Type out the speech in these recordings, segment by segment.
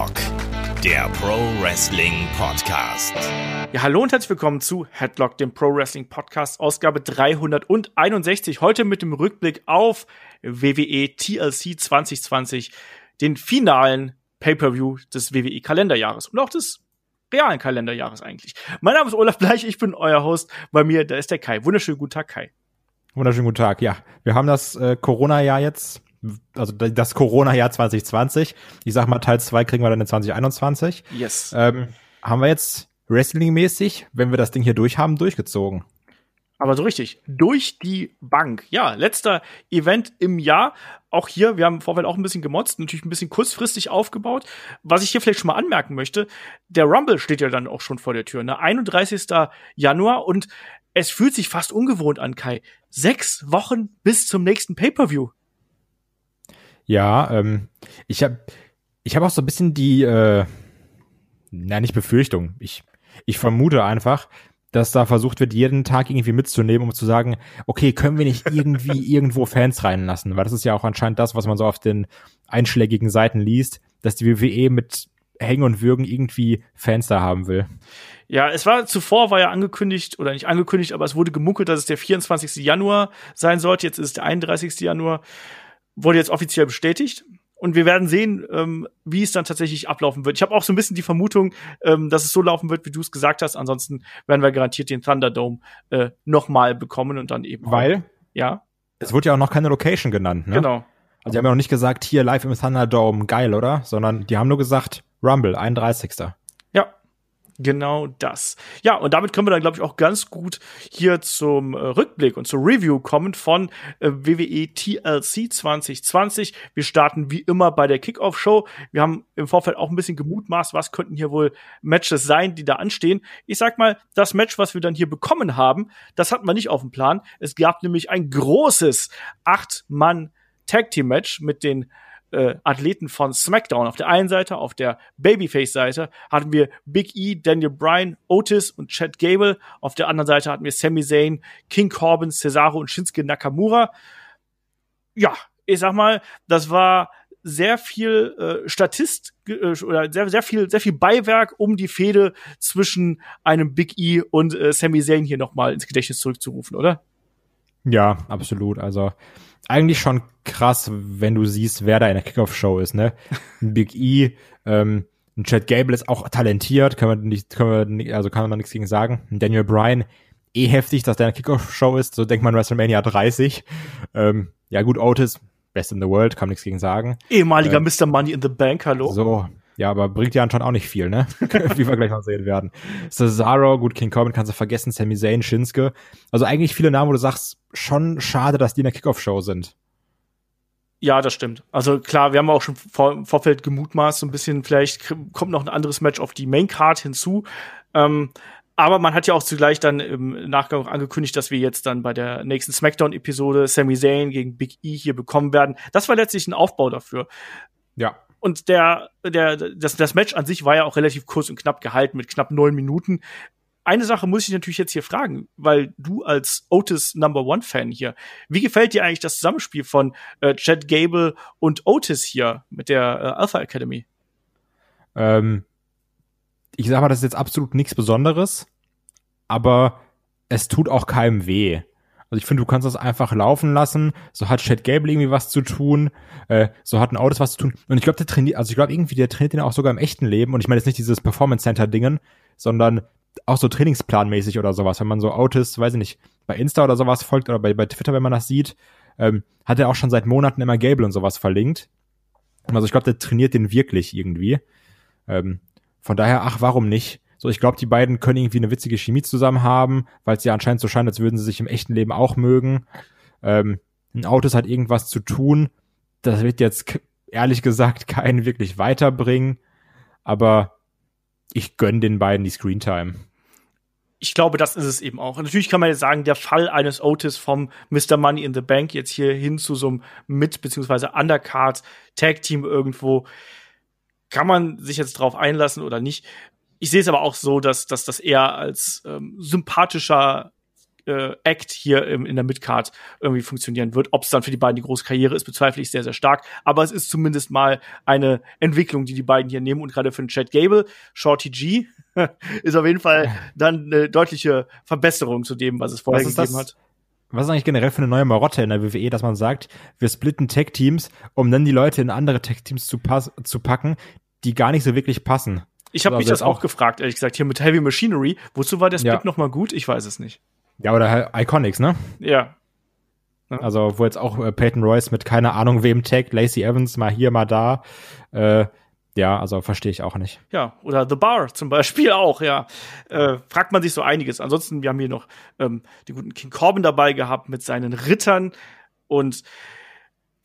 Headlock, der Pro Wrestling Podcast. Ja, hallo und herzlich willkommen zu Headlock, dem Pro Wrestling Podcast, Ausgabe 361. Heute mit dem Rückblick auf WWE TLC 2020, den finalen Pay-Per-View des WWE Kalenderjahres und auch des realen Kalenderjahres eigentlich. Mein Name ist Olaf Bleich, ich bin euer Host. Bei mir, da ist der Kai. Wunderschönen guten Tag, Kai. Wunderschönen guten Tag. Ja, wir haben das äh, Corona-Jahr jetzt, also das Corona-Jahr 2020. Ich sag mal, Teil 2 kriegen wir dann in 2021. Yes. Ähm, haben wir jetzt Wrestling-mäßig, wenn wir das Ding hier durch haben, durchgezogen. Aber so richtig, durch die Bank. Ja, letzter Event im Jahr. Auch hier, wir haben im Vorfeld auch ein bisschen gemotzt, natürlich ein bisschen kurzfristig aufgebaut. Was ich hier vielleicht schon mal anmerken möchte, der Rumble steht ja dann auch schon vor der Tür, ne? 31. Januar und es fühlt sich fast ungewohnt an, Kai. Sechs Wochen bis zum nächsten Pay-Per-View. Ja, ähm, ich habe ich hab auch so ein bisschen die, äh, na nicht Befürchtung, ich, ich vermute einfach, dass da versucht wird, jeden Tag irgendwie mitzunehmen, um zu sagen, okay, können wir nicht irgendwie irgendwo Fans reinlassen? Weil das ist ja auch anscheinend das, was man so auf den einschlägigen Seiten liest, dass die WWE mit Hängen und Würgen irgendwie Fans da haben will. Ja, es war zuvor war ja angekündigt oder nicht angekündigt, aber es wurde gemunkelt, dass es der 24. Januar sein sollte. Jetzt ist es der 31. Januar. Wurde jetzt offiziell bestätigt. Und wir werden sehen, ähm, wie es dann tatsächlich ablaufen wird. Ich habe auch so ein bisschen die Vermutung, ähm, dass es so laufen wird, wie du es gesagt hast. Ansonsten werden wir garantiert den Thunderdome äh, nochmal bekommen und dann eben. Weil? Auch, ja. Es wurde ja auch noch keine Location genannt, ne? Genau. Also die haben ja noch nicht gesagt, hier live im Thunderdome, geil, oder? Sondern die haben nur gesagt, Rumble, 31. Genau das. Ja, und damit können wir dann, glaube ich, auch ganz gut hier zum äh, Rückblick und zur Review kommen von äh, WWE TLC 2020. Wir starten wie immer bei der Kickoff-Show. Wir haben im Vorfeld auch ein bisschen gemutmaßt, was könnten hier wohl Matches sein, die da anstehen. Ich sag mal, das Match, was wir dann hier bekommen haben, das hatten wir nicht auf dem Plan. Es gab nämlich ein großes Acht-Mann-Tag-Team-Match mit den äh, Athleten von SmackDown. Auf der einen Seite, auf der Babyface-Seite hatten wir Big E, Daniel Bryan, Otis und Chad Gable. Auf der anderen Seite hatten wir Sami Zayn, King Corbin, Cesaro und Shinsuke Nakamura. Ja, ich sag mal, das war sehr viel äh, Statist äh, oder sehr sehr viel sehr viel Beiwerk, um die Fehde zwischen einem Big E und äh, Sami Zayn hier noch mal ins Gedächtnis zurückzurufen, oder? Ja, absolut. Also eigentlich schon krass, wenn du siehst, wer da in der Kickoff-Show ist, ne? Ein Big E, ähm, ein Chad Gable ist auch talentiert, kann man nicht, kann man nicht, also kann man nichts gegen sagen. Ein Daniel Bryan, eh heftig, dass der in der Kickoff-Show ist, so denkt man WrestleMania 30. Ähm, ja gut, Otis, best in the world, kann man nichts gegen sagen. Ehemaliger ähm, Mr. Money in the Bank, hallo. So, ja, aber bringt ja anscheinend auch nicht viel, ne? Wie wir gleich noch sehen werden. Cesaro, gut, King Corbin kannst du vergessen, Sami Zayn, Shinsuke. Also eigentlich viele Namen, wo du sagst, schon schade, dass die in der Kickoff-Show sind. Ja, das stimmt. Also klar, wir haben auch schon vor, im Vorfeld gemutmaßt, so ein bisschen, vielleicht kommt noch ein anderes Match auf die Main Card hinzu. Ähm, aber man hat ja auch zugleich dann im Nachgang auch angekündigt, dass wir jetzt dann bei der nächsten SmackDown-Episode Sami Zayn gegen Big E hier bekommen werden. Das war letztlich ein Aufbau dafür. Ja. Und der, der, das, das Match an sich war ja auch relativ kurz und knapp gehalten mit knapp neun Minuten. Eine Sache muss ich natürlich jetzt hier fragen, weil du als Otis Number One Fan hier, wie gefällt dir eigentlich das Zusammenspiel von äh, Chad Gable und Otis hier mit der äh, Alpha Academy? Ähm, ich sag mal, das ist jetzt absolut nichts Besonderes, aber es tut auch keinem weh. Also ich finde, du kannst das einfach laufen lassen. So hat Chad Gable irgendwie was zu tun. Äh, so hat ein Autos was zu tun. Und ich glaube, der trainiert, also ich glaube irgendwie, der trainiert den auch sogar im echten Leben. Und ich meine jetzt nicht dieses Performance Center Dingen, sondern auch so trainingsplanmäßig oder sowas. Wenn man so Autos, weiß ich nicht, bei Insta oder sowas folgt oder bei, bei Twitter, wenn man das sieht, ähm, hat er auch schon seit Monaten immer Gable und sowas verlinkt. Also ich glaube, der trainiert den wirklich irgendwie. Ähm, von daher, ach, warum nicht? So, ich glaube, die beiden können irgendwie eine witzige Chemie zusammen haben, weil es ja anscheinend so scheint, als würden sie sich im echten Leben auch mögen. Ähm, ein Autos hat irgendwas zu tun. Das wird jetzt ehrlich gesagt keinen wirklich weiterbringen. Aber ich gönn den beiden die Screentime. Ich glaube, das ist es eben auch. Und natürlich kann man jetzt sagen, der Fall eines Otis vom Mr. Money in the Bank jetzt hier hin zu so einem Mit- bzw. Undercard Tag Team irgendwo, kann man sich jetzt drauf einlassen oder nicht. Ich sehe es aber auch so, dass, dass das eher als ähm, sympathischer äh, Act hier im, in der Midcard irgendwie funktionieren wird. Ob es dann für die beiden die große Karriere ist, bezweifle ich sehr, sehr stark. Aber es ist zumindest mal eine Entwicklung, die die beiden hier nehmen. Und gerade für den Chad Gable, Shorty G, ist auf jeden Fall dann eine deutliche Verbesserung zu dem, was es vorher Was gegeben hat. Was ist eigentlich generell für eine neue Marotte in der WWE, dass man sagt, wir splitten Tech-Teams, um dann die Leute in andere Tech-Teams zu, zu packen, die gar nicht so wirklich passen. Ich habe Also mich das auch auch- gefragt, ehrlich gesagt, hier mit Heavy Machinery. Wozu war der Split Ja. noch mal gut? Ich weiß es nicht. Ja, oder halt Iconics, ne? Ja, Also, wo jetzt auch äh, Peyton Royce mit keine Ahnung wem taggt, Lacey Evans mal hier, mal da. Äh, ja, also verstehe ich auch nicht. Ja, oder The Bar zum Beispiel auch, ja. Äh, fragt man sich so einiges. Ansonsten, wir haben hier noch ähm, den guten King Corbin dabei gehabt mit seinen Rittern und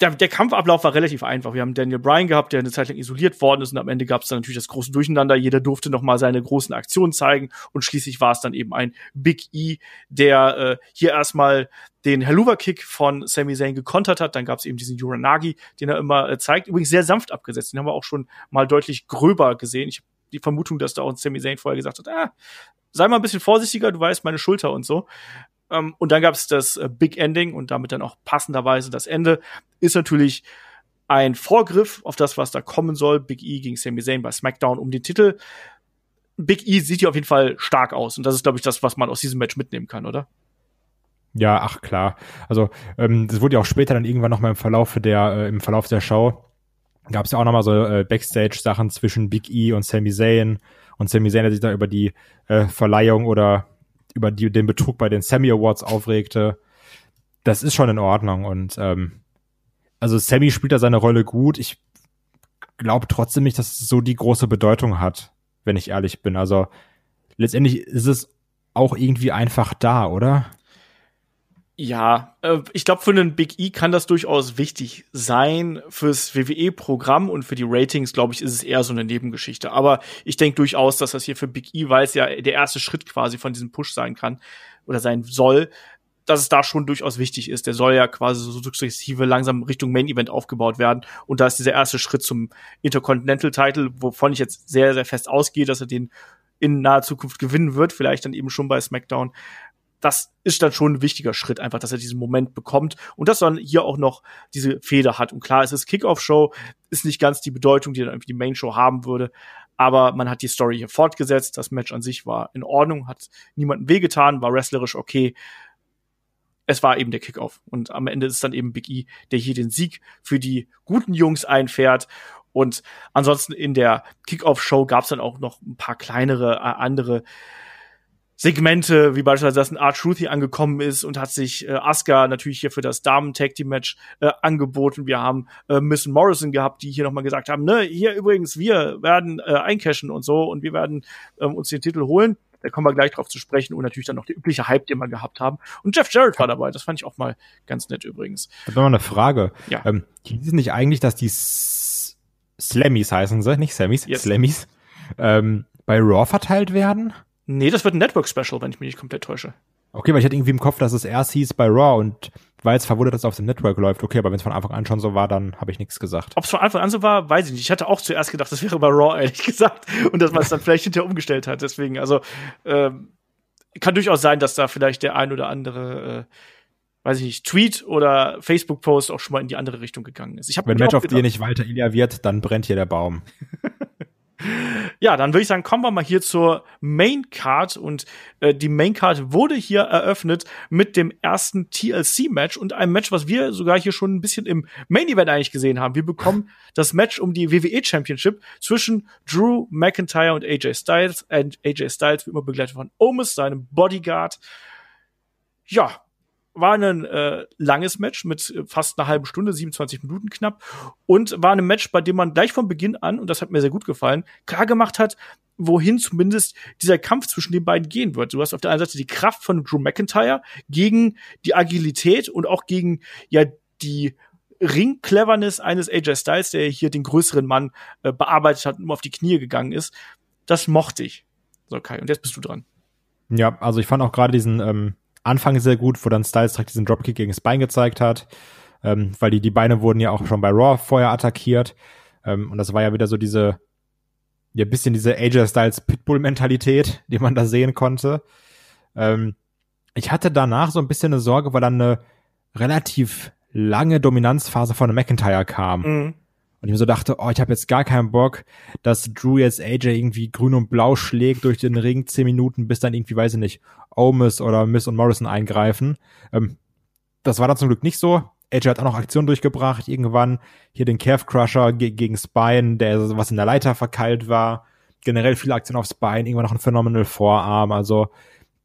der, der Kampfablauf war relativ einfach. Wir haben Daniel Bryan gehabt, der eine Zeit lang isoliert worden ist und am Ende gab es dann natürlich das große Durcheinander. Jeder durfte noch mal seine großen Aktionen zeigen und schließlich war es dann eben ein Big E, der äh, hier erstmal den Helluva-Kick von Sami Zayn gekontert hat. Dann gab es eben diesen Uranagi, den er immer äh, zeigt. Übrigens sehr sanft abgesetzt. Den haben wir auch schon mal deutlich gröber gesehen. Ich habe die Vermutung, dass da auch Sami Zayn vorher gesagt hat, ah, sei mal ein bisschen vorsichtiger, du weißt meine Schulter und so. Ähm, und dann gab es das äh, Big Ending und damit dann auch passenderweise das Ende. Ist natürlich ein Vorgriff auf das, was da kommen soll. Big E gegen Sami Zayn bei SmackDown um den Titel. Big E sieht hier auf jeden Fall stark aus und das ist, glaube ich, das, was man aus diesem Match mitnehmen kann, oder? Ja, ach klar. Also, ähm, das wurde ja auch später dann irgendwann noch mal im Verlauf der, äh, im Verlauf der Show gab es ja auch noch mal so äh, Backstage-Sachen zwischen Big E und Sami Zayn. Und Sami Zayn, der sich da über die äh, Verleihung oder über die, den Betrug bei den Sammy Awards aufregte. Das ist schon in Ordnung. Und ähm, also Sammy spielt da seine Rolle gut. Ich glaube trotzdem nicht, dass es so die große Bedeutung hat, wenn ich ehrlich bin. Also letztendlich ist es auch irgendwie einfach da, oder? Ja, äh, ich glaube, für einen Big E kann das durchaus wichtig sein. Fürs WWE-Programm und für die Ratings, glaube ich, ist es eher so eine Nebengeschichte. Aber ich denke durchaus, dass das hier für Big E, weil es ja der erste Schritt quasi von diesem Push sein kann oder sein soll, dass es da schon durchaus wichtig ist. Der soll ja quasi so sukzessive langsam Richtung Main Event aufgebaut werden. Und da ist dieser erste Schritt zum Intercontinental Title, wovon ich jetzt sehr, sehr fest ausgehe, dass er den in naher Zukunft gewinnen wird, vielleicht dann eben schon bei SmackDown das ist dann schon ein wichtiger Schritt, einfach, dass er diesen Moment bekommt und dass dann hier auch noch diese Feder hat. Und klar, es ist Kickoff-Show, ist nicht ganz die Bedeutung, die dann irgendwie die Main-Show haben würde, aber man hat die Story hier fortgesetzt. Das Match an sich war in Ordnung, hat niemandem wehgetan, war wrestlerisch okay. Es war eben der Kickoff. Und am Ende ist dann eben Big E, der hier den Sieg für die guten Jungs einfährt. Und ansonsten in der Kickoff-Show gab es dann auch noch ein paar kleinere, äh, andere Segmente, wie beispielsweise, dass ein Art Truth hier angekommen ist und hat sich äh, Asuka natürlich hier für das Damen-Tag-Team-Match äh, angeboten. Wir haben äh, Miss Morrison gehabt, die hier nochmal gesagt haben, ne, hier übrigens, wir werden äh, eincashen und so und wir werden ähm, uns den Titel holen. Da kommen wir gleich drauf zu sprechen und natürlich dann noch der übliche Hype, den wir gehabt haben. Und Jeff Jarrett war dabei, das fand ich auch mal ganz nett übrigens. Ich habe noch eine Frage. Ja. Ähm, hießen nicht eigentlich, dass die S Slammies heißen sie, nicht Sammys, Yes. Slammies, ähm, bei Raw verteilt werden? Nee, das wird ein Network-Special, wenn ich mich nicht komplett täusche. Okay, weil ich hatte irgendwie im Kopf, dass es erst hieß bei Raw und war jetzt verwundert, dass es auf dem Network läuft. Okay, aber wenn es von Anfang an schon so war, dann habe ich nichts gesagt. Ob es von Anfang an so war, weiß ich nicht. Ich hatte auch zuerst gedacht, das wäre bei Raw, ehrlich gesagt. Und dass man es dann vielleicht hinterher umgestellt hat. Deswegen, also, ähm, kann durchaus sein, dass da vielleicht der ein oder andere, äh, weiß ich nicht, Tweet oder Facebook-Post auch schon mal in die andere Richtung gegangen ist. Ich hab Wenn Match of the gedacht- nicht weiter Ilya wird, dann brennt hier der Baum. Ja, dann würde ich sagen, kommen wir mal hier zur Main Card und äh, die Main Card wurde hier eröffnet mit dem ersten TLC Match und einem Match, was wir sogar hier schon ein bisschen im Main Event eigentlich gesehen haben. Wir bekommen das Match um die WWE Championship zwischen Drew McIntyre und AJ Styles und AJ Styles wie immer begleitet von Omis, seinem Bodyguard. Ja, war ein äh, langes Match mit äh, fast einer halben Stunde, 27 Minuten knapp. Und war ein Match, bei dem man gleich von Beginn an, und das hat mir sehr gut gefallen, klar gemacht hat, wohin zumindest dieser Kampf zwischen den beiden gehen wird. Du hast auf der einen Seite die Kraft von Drew McIntyre gegen die Agilität und auch gegen ja die Ring-Cleverness eines AJ Styles, der hier den größeren Mann äh, bearbeitet hat und immer auf die Knie gegangen ist. Das mochte ich. So, Kai, und jetzt bist du dran. Ja, also ich fand auch gerade diesen ähm, Anfang sehr gut, wo dann Styles direkt diesen Dropkick gegen das Bein gezeigt hat, ähm, weil die, die Beine wurden ja auch schon bei Raw vorher attackiert. Ähm, und das war ja wieder so diese, ja, bisschen diese AJ Styles Pitbull-Mentalität, die man da sehen konnte. Ähm, ich hatte danach so ein bisschen eine Sorge, weil dann eine relativ lange Dominanzphase von McIntyre kam. Mhm. Und ich mir so dachte, oh, ich habe jetzt gar keinen Bock, dass Drew jetzt AJ irgendwie grün und blau schlägt durch den Ring zehn Minuten, bis dann irgendwie, weiß ich nicht, Omis oder Miss und Morrison eingreifen. Ähm, das war dann zum Glück nicht so. AJ hat auch noch Aktionen durchgebracht, irgendwann hier den Calf Crusher ge gegen Spine, der was in der Leiter verkeilt war. Generell viele Aktionen auf Spine, irgendwann noch ein Phenomenal Vorarm. Also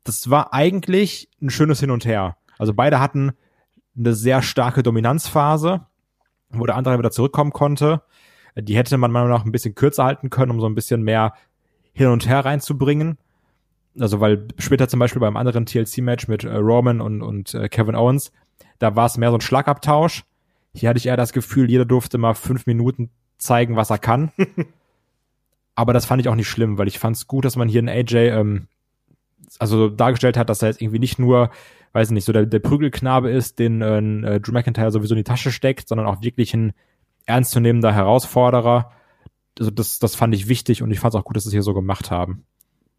das war eigentlich ein schönes Hin und Her. Also beide hatten eine sehr starke Dominanzphase, wo der andere wieder zurückkommen konnte. Die hätte man mal noch ein bisschen kürzer halten können, um so ein bisschen mehr hin und her reinzubringen. Also weil später zum Beispiel beim anderen TLC-Match mit äh, Roman und, und äh, Kevin Owens, da war es mehr so ein Schlagabtausch. Hier hatte ich eher das Gefühl, jeder durfte mal fünf Minuten zeigen, was er kann. Aber das fand ich auch nicht schlimm, weil ich fand es gut, dass man hier einen AJ ähm, also dargestellt hat, dass er jetzt irgendwie nicht nur, weiß nicht, so der, der Prügelknabe ist, den äh, Drew McIntyre sowieso in die Tasche steckt, sondern auch wirklich ein ernstzunehmender Herausforderer. Also das, das fand ich wichtig und ich fand es auch gut, dass sie es hier so gemacht haben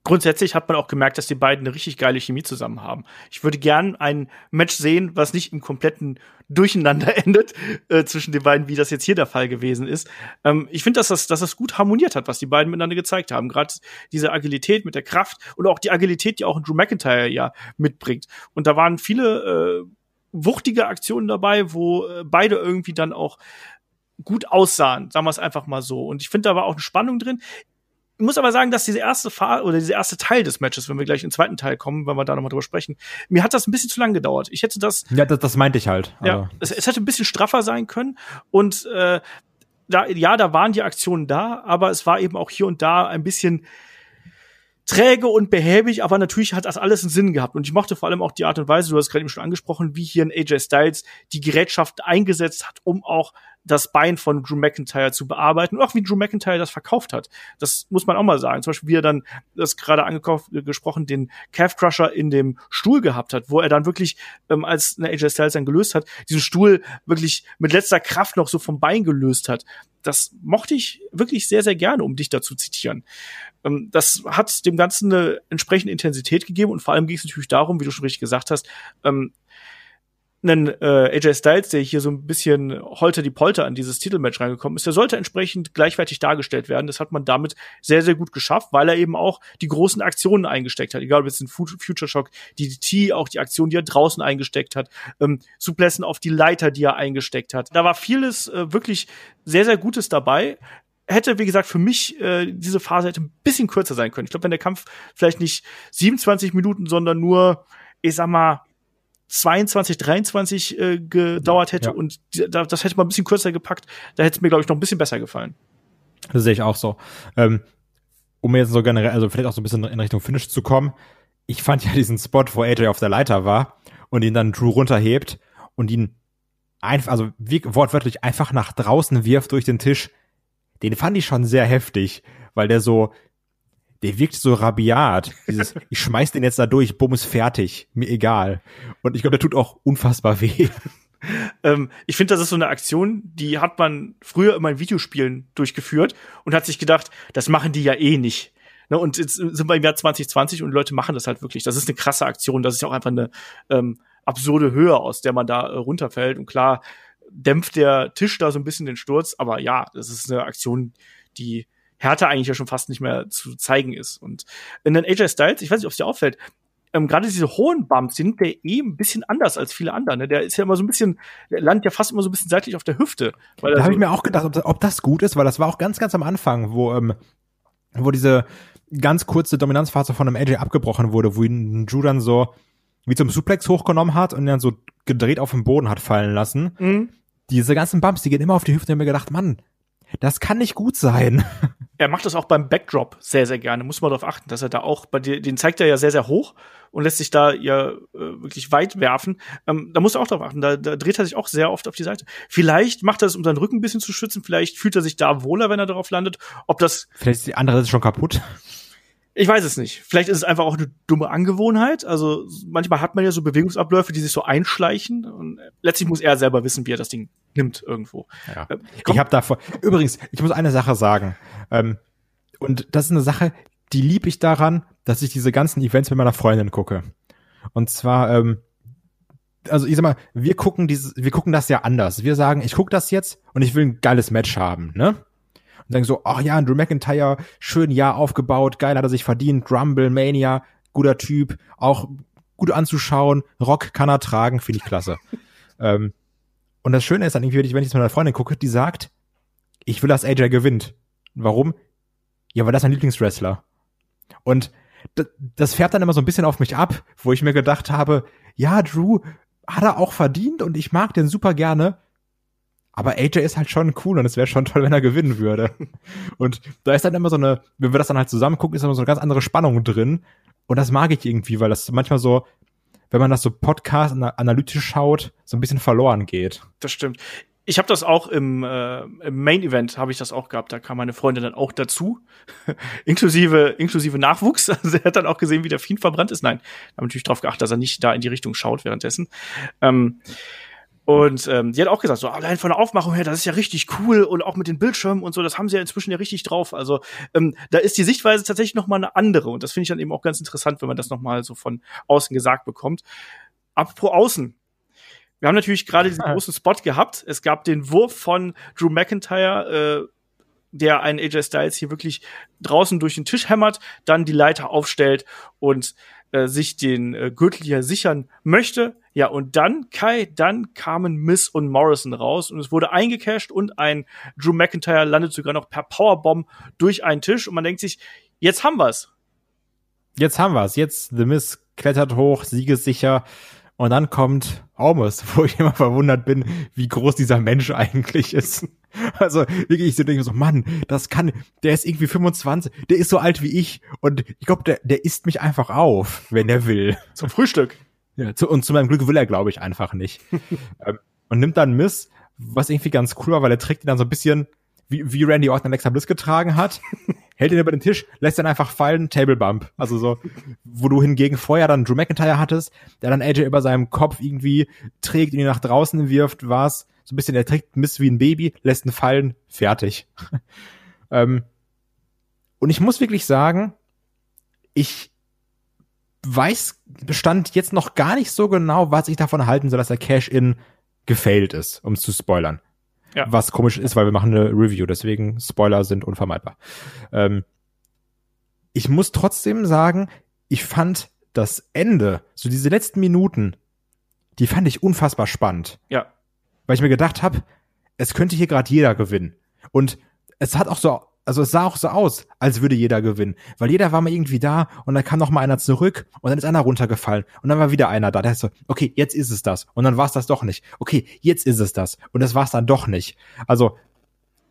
grundsätzlich hat man auch gemerkt, dass die beiden eine richtig geile Chemie zusammen haben. Ich würde gern ein Match sehen, was nicht im kompletten Durcheinander endet äh, zwischen den beiden, wie das jetzt hier der Fall gewesen ist. Ähm, ich finde, dass das, dass das gut harmoniert hat, was die beiden miteinander gezeigt haben. Gerade diese Agilität mit der Kraft und auch die Agilität, die auch Drew McIntyre ja mitbringt. Und da waren viele äh, wuchtige Aktionen dabei, wo äh, beide irgendwie dann auch gut aussahen, sagen wir es einfach mal so. Und ich finde, da war auch eine Spannung drin muss aber sagen, dass diese erste Phase oder dieser erste Teil des Matches, wenn wir gleich in den zweiten Teil kommen, wenn wir da nochmal drüber sprechen, mir hat das ein bisschen zu lang gedauert. Ich hätte das. Ja, das, das meinte ich halt. Ja, es, es hätte ein bisschen straffer sein können und äh, da, ja, da waren die Aktionen da, aber es war eben auch hier und da ein bisschen träge und behäbig, aber natürlich hat das alles einen Sinn gehabt. Und ich mochte vor allem auch die Art und Weise, du hast gerade eben schon angesprochen, wie hier ein AJ Styles die Gerätschaft eingesetzt hat, um auch das Bein von Drew McIntyre zu bearbeiten und auch wie Drew McIntyre das verkauft hat. Das muss man auch mal sagen. Zum Beispiel, wie er dann, das gerade angesprochen, den Calf Crusher in dem Stuhl gehabt hat, wo er dann wirklich, ähm, als eine AJ Styles dann gelöst hat, diesen Stuhl wirklich mit letzter Kraft noch so vom Bein gelöst hat. Das mochte ich wirklich sehr, sehr gerne, um dich da zu zitieren. Ähm, das hat dem Ganzen eine entsprechende Intensität gegeben und vor allem ging es natürlich darum, wie du schon richtig gesagt hast, ähm, einen äh, AJ Styles, der hier so ein bisschen holter die Polter an dieses Titelmatch reingekommen ist, der sollte entsprechend gleichwertig dargestellt werden. Das hat man damit sehr, sehr gut geschafft, weil er eben auch die großen Aktionen eingesteckt hat. Egal ob jetzt in Future Shock, DDT, auch die Aktion, die er draußen eingesteckt hat, ähm, Suplessen auf die Leiter, die er eingesteckt hat. Da war vieles äh, wirklich sehr, sehr Gutes dabei hätte, wie gesagt, für mich äh, diese Phase hätte ein bisschen kürzer sein können. Ich glaube, wenn der Kampf vielleicht nicht 27 Minuten, sondern nur, ich sag mal, 22, 23 äh, gedauert hätte ja. und da, das hätte man ein bisschen kürzer gepackt, da hätte es mir, glaube ich, noch ein bisschen besser gefallen. Das sehe ich auch so. Ähm, um jetzt so generell, also vielleicht auch so ein bisschen in Richtung Finish zu kommen, ich fand ja diesen Spot, wo AJ auf der Leiter war und ihn dann Drew runterhebt und ihn einfach, also wie, wortwörtlich einfach nach draußen wirft durch den Tisch, den fand ich schon sehr heftig, weil der so der wirkt so rabiat. Dieses, ich schmeiß den jetzt da durch, bumm ist fertig, mir egal. Und ich glaube, der tut auch unfassbar weh. Ähm, ich finde, das ist so eine Aktion, die hat man früher immer in Videospielen durchgeführt und hat sich gedacht, das machen die ja eh nicht. Ne, und jetzt sind wir im Jahr 2020 und Leute machen das halt wirklich. Das ist eine krasse Aktion. Das ist ja auch einfach eine ähm, absurde Höhe, aus der man da äh, runterfällt. Und klar dämpft der Tisch da so ein bisschen den Sturz, aber ja, das ist eine Aktion, die Härte eigentlich ja schon fast nicht mehr zu zeigen ist. Und in den AJ Styles, ich weiß nicht, ob es dir auffällt, ähm, gerade diese hohen Bumps, nimmt der eh ein bisschen anders als viele andere. Ne? Der ist ja immer so ein bisschen, der landet ja fast immer so ein bisschen seitlich auf der Hüfte. Da habe so ich mir auch gedacht, ob, ob, das gut ist, weil das war auch ganz, ganz am Anfang, wo, ähm, wo diese ganz kurze Dominanzphase von einem AJ abgebrochen wurde, wo ihn Drew dann so wie zum Suplex hochgenommen hat und dann so gedreht auf den Boden hat fallen lassen. Mhm. Diese ganzen Bumps, die gehen immer auf die Hüfte. Ich habe mir gedacht, Mann, das kann nicht gut sein. Er macht das auch beim Backdrop sehr, sehr gerne. Muss man darauf achten, dass er da auch, bei dir, den zeigt er ja sehr, sehr hoch und lässt sich da ja äh, wirklich weit werfen. Ähm, da muss er auch darauf achten. Da, da dreht er sich auch sehr oft auf die Seite. Vielleicht macht er das, um seinen Rücken ein bisschen zu schützen. Vielleicht fühlt er sich da wohler, wenn er darauf landet. Ob das. Vielleicht ist die andere schon kaputt. Ich weiß es nicht. Vielleicht ist es einfach auch eine dumme Angewohnheit. Also manchmal hat man ja so Bewegungsabläufe, die sich so einschleichen. Und letztlich muss er selber wissen, wie er das Ding nimmt irgendwo. Ja. Äh, ich habe davor. Übrigens, ich muss eine Sache sagen. Ähm, und das ist eine Sache, die lieb ich daran, dass ich diese ganzen Events mit meiner Freundin gucke. Und zwar, ähm, also ich sag mal, wir gucken dieses, wir gucken das ja anders. Wir sagen, ich gucke das jetzt und ich will ein geiles Match haben, ne? Und sagen so, ach ja, Drew McIntyre, schön Jahr aufgebaut, geil hat er sich verdient, Rumble, Mania, guter Typ, auch gut anzuschauen, Rock kann er tragen, finde ich klasse. ähm, und das Schöne ist dann irgendwie, wenn ich jetzt mit meiner Freundin gucke, die sagt, ich will, dass AJ gewinnt. Warum? Ja, weil das mein Lieblingswrestler. Und das fährt dann immer so ein bisschen auf mich ab, wo ich mir gedacht habe, ja, Drew hat er auch verdient und ich mag den super gerne. Aber AJ ist halt schon cool und es wäre schon toll, wenn er gewinnen würde. Und da ist dann immer so eine, wenn wir das dann halt zusammen gucken, ist immer so eine ganz andere Spannung drin. Und das mag ich irgendwie, weil das manchmal so, wenn man das so Podcast analytisch schaut, so ein bisschen verloren geht. Das stimmt ich habe das auch im, äh, im Main Event habe ich das auch gehabt. Da kam meine Freundin dann auch dazu, inklusive inklusive Nachwuchs. Also er hat dann auch gesehen, wie der Fiend verbrannt ist. Nein, habe natürlich darauf geachtet, dass er nicht da in die Richtung schaut währenddessen. Ähm, und ähm, die hat auch gesagt, so allein von der Aufmachung her, das ist ja richtig cool und auch mit den Bildschirmen und so, das haben sie ja inzwischen ja richtig drauf. Also ähm, da ist die Sichtweise tatsächlich noch mal eine andere und das finde ich dann eben auch ganz interessant, wenn man das noch mal so von außen gesagt bekommt. Apropos außen, wir haben natürlich gerade diesen großen Spot gehabt. Es gab den Wurf von Drew McIntyre, äh, der einen AJ Styles hier wirklich draußen durch den Tisch hämmert, dann die Leiter aufstellt und äh, sich den äh, Gürtel hier sichern möchte. Ja, und dann, Kai, dann kamen Miss und Morrison raus und es wurde eingecashed und ein Drew McIntyre landet sogar noch per Powerbomb durch einen Tisch und man denkt sich, jetzt haben wir's. Jetzt haben wir's. Jetzt The Miss klettert hoch, siegessicher und dann kommt Almost, wo ich immer verwundert bin, wie groß dieser Mensch eigentlich ist. Also wirklich, ich so denke so, Mann, das kann, der ist irgendwie 25, der ist so alt wie ich und ich glaube, der, der isst mich einfach auf, wenn er will. Zum Frühstück. Ja, zu, und zu meinem Glück will er, glaube ich, einfach nicht. Ähm, und nimmt dann Miss, was irgendwie ganz cool war, weil er trägt ihn dann so ein bisschen wie, wie Randy Orton Alexa Bliss getragen hat, hält ihn über den Tisch, lässt dann einfach fallen, Table Bump. Also so, wo du hingegen vorher dann Drew McIntyre hattest, der dann AJ über seinem Kopf irgendwie trägt und ihn nach draußen wirft, war's so ein bisschen, der trägt Miss wie ein Baby, lässt ihn fallen, fertig. ähm, und ich muss wirklich sagen, ich weiß, bestand jetzt noch gar nicht so genau, was ich davon halten soll, dass der Cash-In gefailt ist, um es zu spoilern. Ja. Was komisch ist, weil wir machen eine Review, deswegen Spoiler sind unvermeidbar. Ähm, ich muss trotzdem sagen, ich fand das Ende, so diese letzten Minuten, die fand ich unfassbar spannend. Ja. Weil ich mir gedacht habe, es könnte hier gerade jeder gewinnen. Und es hat auch so also es sah auch so aus, als würde jeder gewinnen, weil jeder war mal irgendwie da und dann kam noch mal einer zurück und dann ist einer runtergefallen und dann war wieder einer da. Der ist so, okay, jetzt ist es das und dann war es das doch nicht. Okay, jetzt ist es das und das war es dann doch nicht. Also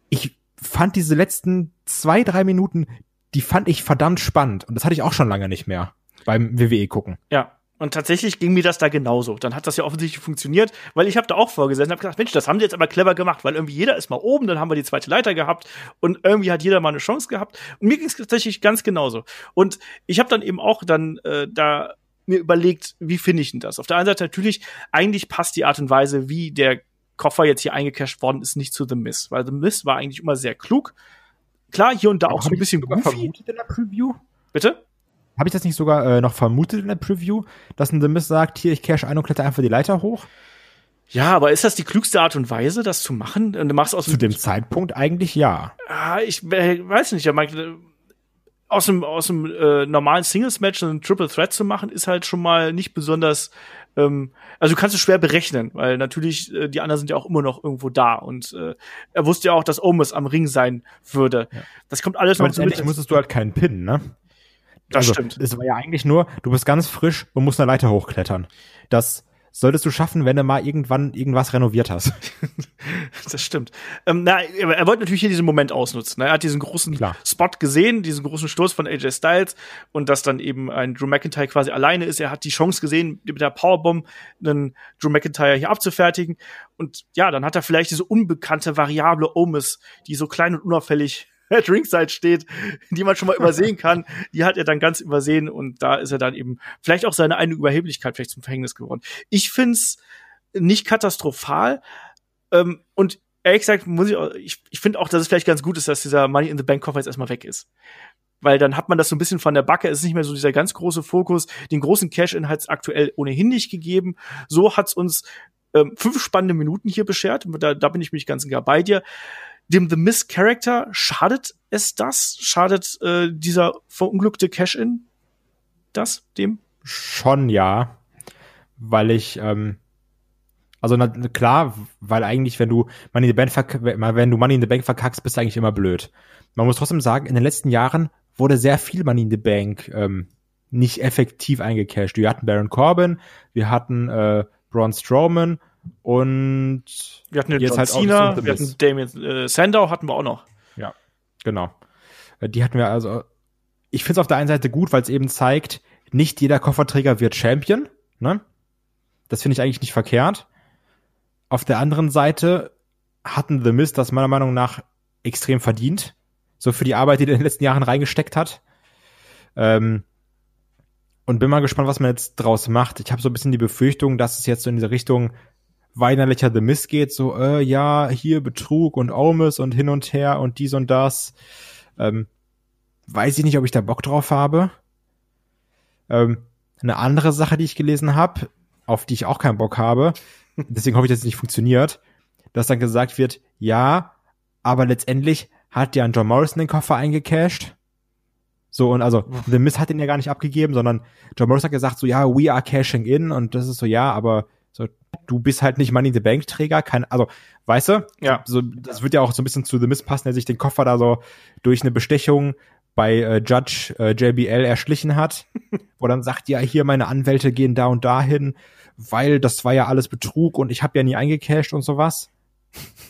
ich fand diese letzten zwei drei Minuten, die fand ich verdammt spannend und das hatte ich auch schon lange nicht mehr beim WWE gucken. Ja, und tatsächlich ging mir das da genauso. Dann hat das ja offensichtlich funktioniert, weil ich habe da auch vorgesessen und habe gedacht, Mensch, das haben die jetzt aber clever gemacht, weil irgendwie jeder ist mal oben, dann haben wir die zweite Leiter gehabt und irgendwie hat jeder mal eine Chance gehabt. Und mir ging es tatsächlich ganz genauso. Und ich habe dann eben auch dann äh, da mir überlegt, wie finde ich denn das? Auf der einen Seite natürlich, eigentlich passt die Art und Weise, wie der Koffer jetzt hier eingecasht worden ist, nicht zu The Miss, weil The Miss war eigentlich immer sehr klug. Klar, hier und da auch so ein bisschen goofy. Vermutet in der Preview? Bitte? Habe ich das nicht sogar äh, noch vermutet in der Preview, dass ein The Mist sagt, hier, ich cash ein und kletter einfach die Leiter hoch? Ja, aber ist das die klügste Art und Weise, das zu machen? Und du machst aus zu dem Zeitpunkt eigentlich ja. Ah, ich äh, weiß nicht, ja, aus dem aus dem äh, normalen Singles Match ein Triple Threat zu machen, ist halt schon mal nicht besonders ähm, also du kannst es schwer berechnen, weil natürlich äh, die anderen sind ja auch immer noch irgendwo da und äh, er wusste ja auch, dass Omus am Ring sein würde. Ja. Das kommt alles noch zu mit. musstest du halt keinen Pin, ne? Das also, stimmt. Es war ja eigentlich nur, du bist ganz frisch und musst eine Leiter hochklettern. Das solltest du schaffen, wenn du mal irgendwann irgendwas renoviert hast. das stimmt. Ähm, na, er wollte natürlich hier diesen Moment ausnutzen. Ne? Er hat diesen großen Klar. Spot gesehen, diesen großen Stoß von AJ Styles und dass dann eben ein Drew McIntyre quasi alleine ist. Er hat die Chance gesehen, mit der Powerbomb einen Drew McIntyre hier abzufertigen. Und ja, dann hat er vielleicht diese unbekannte Variable Omis, die so klein und unauffällig at Ringside steht, die man schon mal übersehen kann, die hat er dann ganz übersehen und da ist er dann eben vielleicht auch seine eigene Überheblichkeit vielleicht zum Verhängnis geworden. Ich find's nicht katastrophal ähm, und ehrlich gesagt muss ich, auch, ich, ich finde auch, dass es vielleicht ganz gut ist, dass dieser Money in the Bank Koffer jetzt erstmal weg ist. weil dann hat man das so ein bisschen von der Backe. Es ist nicht mehr so dieser ganz große Fokus. Den großen Cash-In hat es aktuell ohnehin nicht gegeben. So hat's uns ähm, fünf spannende Minuten hier beschert. Da, da bin ich mich ganz und gar bei dir. Dem The Miss Character schadet es das? Schadet äh, dieser verunglückte Cash-In das dem? Schon ja, weil ich ähm, also na, klar, weil eigentlich, wenn du Money in the Bank wenn du Money in the Bank verkackst, bist du eigentlich immer blöd. Man muss trotzdem sagen, in den letzten Jahren wurde sehr viel Money in the Bank ähm, nicht effektiv eingecashed. Wir hatten Baron Corbin, wir hatten äh, Braun Strowman und wir hatten jetzt John halt Cena, auch wir hatten Damien äh, Sandow hatten wir auch noch. Ja, genau. Äh, die hatten wir also. Ich finde es auf der einen Seite gut, weil es eben zeigt, nicht jeder Kofferträger wird Champion. Ne? Das finde ich eigentlich nicht verkehrt. Auf der anderen Seite hatten The Mist das meiner Meinung nach extrem verdient. So für die Arbeit, die er in den letzten Jahren reingesteckt hat. Ähm, und bin mal gespannt, was man jetzt draus macht. Ich habe so ein bisschen die Befürchtung, dass es jetzt so in diese Richtung weinerlicher The Mist geht. So, äh, ja, hier Betrug und Omis und hin und her und dies und das. Ähm, weiß ich nicht, ob ich da Bock drauf habe. Ähm, eine andere Sache, die ich gelesen habe, auf die ich auch keinen Bock habe, deswegen hoffe ich, dass es nicht funktioniert, dass dann gesagt wird, ja, aber letztendlich hat ja ein John Morrison den Koffer eingecashed. So, und also, The Miss hat ihn ja gar nicht abgegeben, sondern John Morrison hat gesagt, so, ja, we are cashing in, und das ist so, ja, aber so, du bist halt nicht Money in the Bank Träger, kein, also, weißt du? Ja. So, das wird ja auch so ein bisschen zu The Miss passen, der sich den Koffer da so durch eine Bestechung bei äh, Judge äh, JBL erschlichen hat, wo dann sagt, ja, hier meine Anwälte gehen da und dahin, weil das war ja alles Betrug und ich habe ja nie eingecashed und sowas.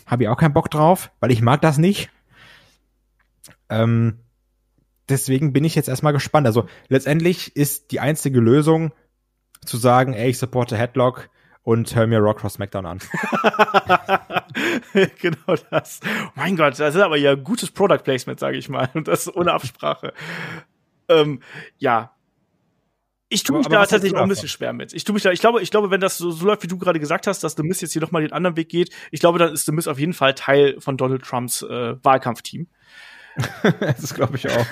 Habe ich auch keinen Bock drauf, weil ich mag das nicht. Ähm, deswegen bin ich jetzt erstmal gespannt. Also letztendlich ist die einzige Lösung zu sagen, ey, ich supporte Headlock und hör mir Rock Cross SmackDown an. genau das. Oh mein Gott, das ist aber ja gutes Product Placement, sage ich mal. Und das ohne Absprache. ähm, ja, ich tue mich aber da tatsächlich auch ein bisschen schwer mit. Ich tue mich da, ich glaube, ich glaube, wenn das so, so läuft, wie du gerade gesagt hast, dass The Miss jetzt hier nochmal den anderen Weg geht, ich glaube, dann ist The Miss auf jeden Fall Teil von Donald Trumps äh, Wahlkampfteam. das glaube ich auch.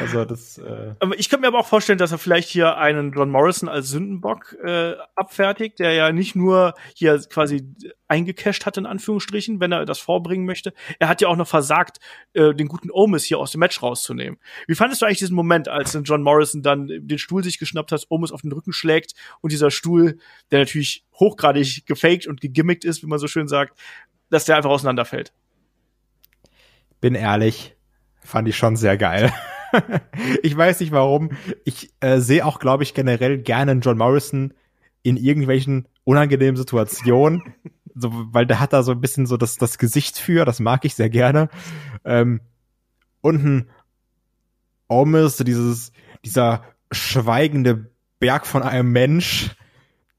also das. Äh aber ich könnte mir aber auch vorstellen, dass er vielleicht hier einen John Morrison als Sündenbock äh, abfertigt, der ja nicht nur hier quasi eingecasht hat in Anführungsstrichen, wenn er das vorbringen möchte. Er hat ja auch noch versagt, äh, den guten Omis hier aus dem Match rauszunehmen. Wie fandest du eigentlich diesen Moment, als John Morrison dann den Stuhl sich geschnappt hat, Omis auf den Rücken schlägt und dieser Stuhl, der natürlich hochgradig gefaked und gegimmickt ist, wie man so schön sagt, dass der einfach auseinanderfällt? Bin ehrlich, fand ich schon sehr geil. ich weiß nicht warum. Ich äh, sehe auch, glaube ich, generell gerne John Morrison in irgendwelchen unangenehmen Situationen. So, weil der hat da so ein bisschen so das, das Gesicht für, das mag ich sehr gerne. Ähm, und ein Omis, dieses, dieser schweigende Berg von einem Mensch,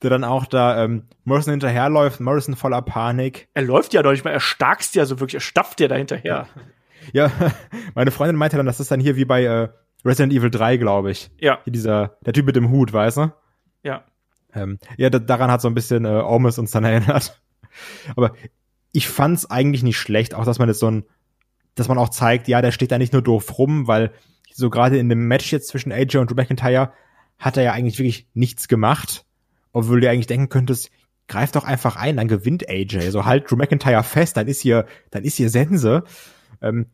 der dann auch da ähm, Morrison hinterherläuft, Morrison voller Panik. Er läuft ja doch nicht mal, er starkst ja so wirklich, er stapft ja da hinterher. Ja, meine Freundin meinte dann, das ist dann hier wie bei äh, Resident Evil 3, glaube ich. Ja. Hier dieser, der Typ mit dem Hut, weißt du? Ja. Ähm, ja, da, daran hat so ein bisschen äh, Omis uns dann erinnert. Aber ich fand's eigentlich nicht schlecht, auch dass man jetzt so ein, dass man auch zeigt, ja, der steht da nicht nur doof rum, weil so gerade in dem Match jetzt zwischen AJ und Drew McIntyre hat er ja eigentlich wirklich nichts gemacht, obwohl du eigentlich denken könntest, greif doch einfach ein, dann gewinnt AJ. So halt Drew McIntyre fest, dann ist hier, dann ist hier Sense. Ähm,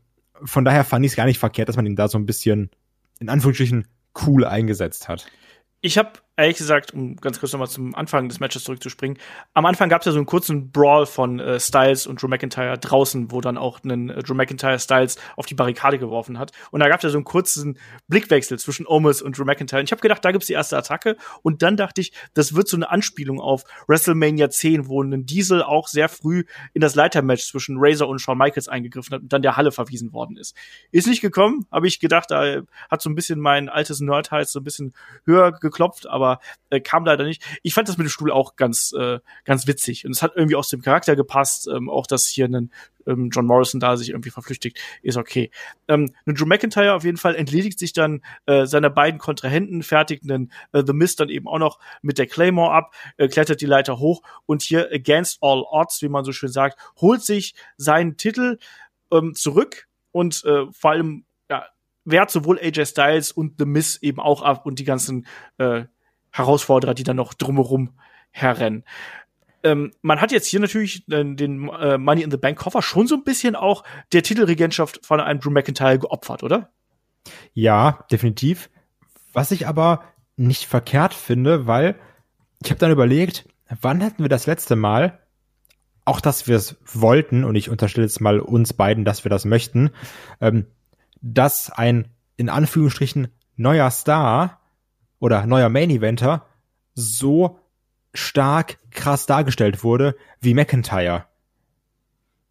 von daher fand ich es gar nicht verkehrt, dass man ihn da so ein bisschen in Anführungsstrichen cool eingesetzt hat. Ich habe ehrlich gesagt, um ganz kurz nochmal zum Anfang des Matches zurückzuspringen, am Anfang gab es ja so einen kurzen Brawl von äh, Styles und Drew McIntyre draußen, wo dann auch einen äh, Drew McIntyre Styles auf die Barrikade geworfen hat. Und da gab es ja so einen kurzen Blickwechsel zwischen Omis und Drew McIntyre. Und ich habe gedacht, da gibt's die erste Attacke. Und dann dachte ich, das wird so eine Anspielung auf WrestleMania 10, wo ein Diesel auch sehr früh in das Leitermatch zwischen Razor und Shawn Michaels eingegriffen hat und dann der Halle verwiesen worden ist. Ist nicht gekommen, habe ich gedacht, da hat so ein bisschen mein altes Nerdheiß so ein bisschen höher geklopft, aber äh, kam leider nicht. Ich fand das mit dem Stuhl auch ganz, äh, ganz witzig. Und es hat irgendwie aus dem Charakter gepasst. Ähm, auch, dass hier ein ähm, John Morrison da sich irgendwie verflüchtigt, ist okay. Ähm, Drew McIntyre auf jeden Fall entledigt sich dann äh, seiner beiden Kontrahenten, fertigt einen äh, The Mist dann eben auch noch mit der Claymore ab, äh, klettert die Leiter hoch und hier against all odds, wie man so schön sagt, holt sich seinen Titel ähm, zurück und äh, vor allem wehrt sowohl AJ Styles und The Miz eben auch ab und die ganzen äh, Herausforderer, die dann noch drumherum herrennen. Ähm, man hat jetzt hier natürlich äh, den äh, Money in the Bank Koffer schon so ein bisschen auch der Titelregentschaft von einem Drew McIntyre geopfert, oder? Ja, definitiv. Was ich aber nicht verkehrt finde, weil ich habe dann überlegt, wann hatten wir das letzte Mal, auch dass wir es wollten, und ich unterstelle jetzt mal uns beiden, dass wir das möchten, ähm, dass ein in Anführungsstrichen neuer Star oder neuer Main Eventer so stark krass dargestellt wurde wie McIntyre.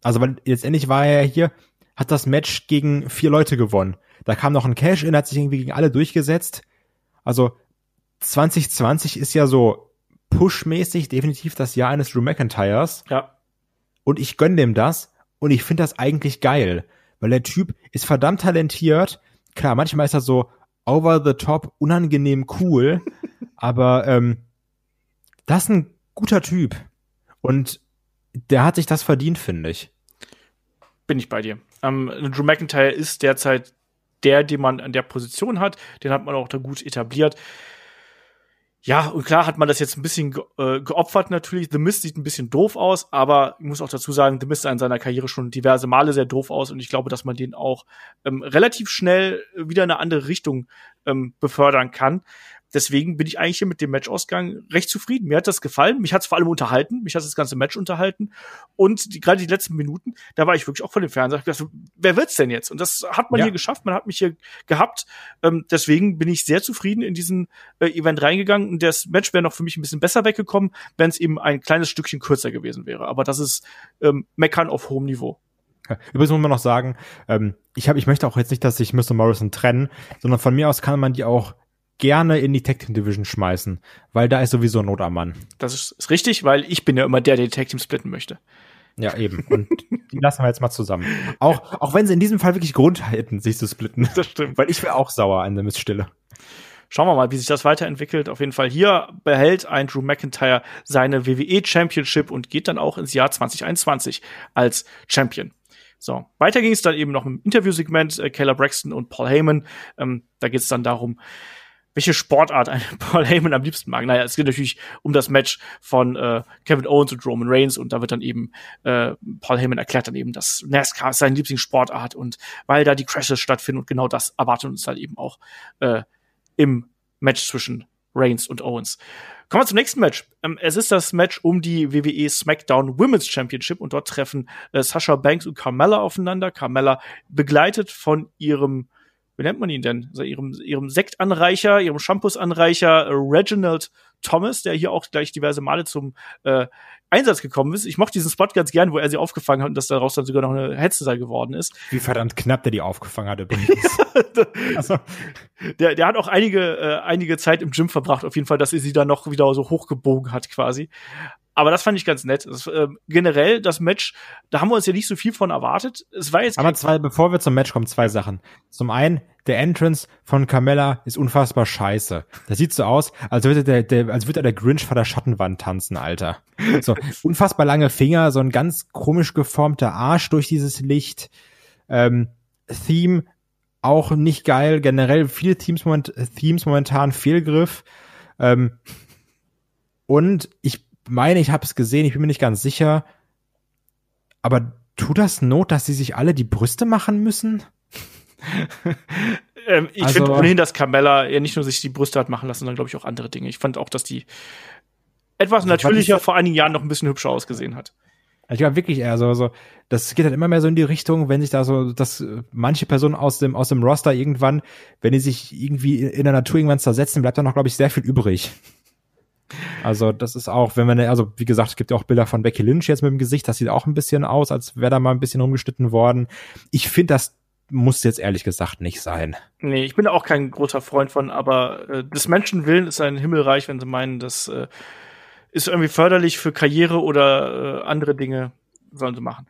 Also weil letztendlich war er hier, hat das Match gegen vier Leute gewonnen. Da kam noch ein Cash-In, hat sich irgendwie gegen alle durchgesetzt. Also 2020 ist ja so pushmäßig definitiv das Jahr eines Drew McIntyres. Ja. Und ich gönn dem das und ich finde das eigentlich geil, weil der Typ ist verdammt talentiert. Klar, manchmal ist er so over the top, unangenehm cool, aber ähm, das ist ein guter Typ und der hat sich das verdient, finde ich. Bin ich bei dir. Ähm, Drew McIntyre ist derzeit der, den man an der Position hat. Den hat man auch da gut etabliert. Ja, und klar hat man das jetzt ein bisschen ge äh, geopfert natürlich. The Mist sieht ein bisschen doof aus, aber ich muss auch dazu sagen, The Mist sah in seiner Karriere schon diverse Male sehr doof aus und ich glaube, dass man den auch ähm, relativ schnell wieder in eine andere Richtung ähm, befördern kann deswegen bin ich eigentlich hier mit dem Matchausgang recht zufrieden. Mir hat das gefallen. Mich hat es vor allem unterhalten. Mich hat das ganze Match unterhalten. Und die, gerade die letzten Minuten, da war ich wirklich auch vor dem Fernseher. Ich dachte, wer wird's denn jetzt? Und das hat man ja. hier geschafft. Man hat mich hier gehabt. Ähm, deswegen bin ich sehr zufrieden in diesen äh, Event reingegangen. Und das Match wäre noch für mich ein bisschen besser weggekommen, wenn es eben ein kleines Stückchen kürzer gewesen wäre. Aber das ist ähm, Meckern auf hohem Niveau. Übrigens muss man noch sagen, ähm, ich, hab, ich möchte auch jetzt nicht, dass sich Mr. Morrison trennen, sondern von mir aus kann man die auch gerne in die Tag Team Division schmeißen, weil da ist sowieso Not am Mann. Das ist, ist richtig, weil ich bin ja immer der, der die Tag Team splitten möchte. Ja, eben. Und die lassen wir jetzt mal zusammen. Auch, auch wenn sie in diesem Fall wirklich Grund hätten, sich zu splitten. Das stimmt. Weil ich wäre auch sauer an der Missstille. Schauen wir mal, wie sich das weiterentwickelt. Auf jeden Fall hier behält ein Drew McIntyre seine WWE Championship und geht dann auch ins Jahr 2021 als Champion. So, weiter ging es dann eben noch im Interviewsegment äh, Kayla Braxton und Paul Heyman. Ähm, da geht es dann darum, welche Sportart ein Paul Heyman am liebsten mag. Naja, es geht natürlich um das Match von äh, Kevin Owens und Roman Reigns und da wird dann eben äh, Paul Heyman erklärt dann eben, dass NASCAR ist seine Lieblingssportart und weil da die Crashes stattfinden und genau das erwartet uns dann eben auch äh, im Match zwischen Reigns und Owens. Kommen wir zum nächsten Match. Ähm, es ist das Match um die WWE SmackDown Women's Championship und dort treffen äh, Sasha Banks und Carmella aufeinander. Carmella begleitet von ihrem wie nennt man ihn denn? Also ihrem, ihrem Sektanreicher, ihrem Shampoos-Anreicher äh, Reginald Thomas, der hier auch gleich diverse Male zum äh, Einsatz gekommen ist. Ich mochte diesen Spot ganz gern, wo er sie aufgefangen hat und dass daraus dann sogar noch eine Hetze geworden ist. Wie verdammt knapp der die aufgefangen hat übrigens. also, der, der hat auch einige, äh, einige Zeit im Gym verbracht, auf jeden Fall, dass er sie dann noch wieder so hochgebogen hat quasi. Aber das fand ich ganz nett. Das, äh, generell das Match, da haben wir uns ja nicht so viel von erwartet. Es war jetzt. Aber zwei, bevor wir zum Match kommen, zwei Sachen. Zum einen, der Entrance von Carmella ist unfassbar scheiße. Das sieht so aus, als würde der, der, als würde der Grinch vor der Schattenwand tanzen, Alter. So, unfassbar lange Finger, so ein ganz komisch geformter Arsch durch dieses Licht. Ähm, Theme auch nicht geil. Generell viele Teams moment, Themes momentan Fehlgriff. Ähm, und ich meine, ich habe es gesehen, ich bin mir nicht ganz sicher. Aber tut das Not, dass sie sich alle die Brüste machen müssen? ähm, ich also, finde ohnehin, dass Carmella ja nicht nur sich die Brüste hat machen lassen, sondern glaube ich auch andere Dinge. Ich fand auch, dass die etwas natürlicher vor einigen Jahren noch ein bisschen hübscher ausgesehen hat. Ich glaube wirklich eher so, so, das geht halt immer mehr so in die Richtung, wenn sich da so, dass manche Personen aus dem, aus dem Roster irgendwann, wenn die sich irgendwie in der Natur irgendwann zersetzen, bleibt da noch, glaube ich, sehr viel übrig. Also das ist auch, wenn man, also wie gesagt, es gibt ja auch Bilder von Becky Lynch jetzt mit dem Gesicht, das sieht auch ein bisschen aus, als wäre da mal ein bisschen rumgeschnitten worden. Ich finde, das muss jetzt ehrlich gesagt nicht sein. Nee, ich bin auch kein großer Freund von, aber äh, des Menschen Willen ist ein Himmelreich, wenn sie meinen, das äh, ist irgendwie förderlich für Karriere oder äh, andere Dinge, sollen sie machen.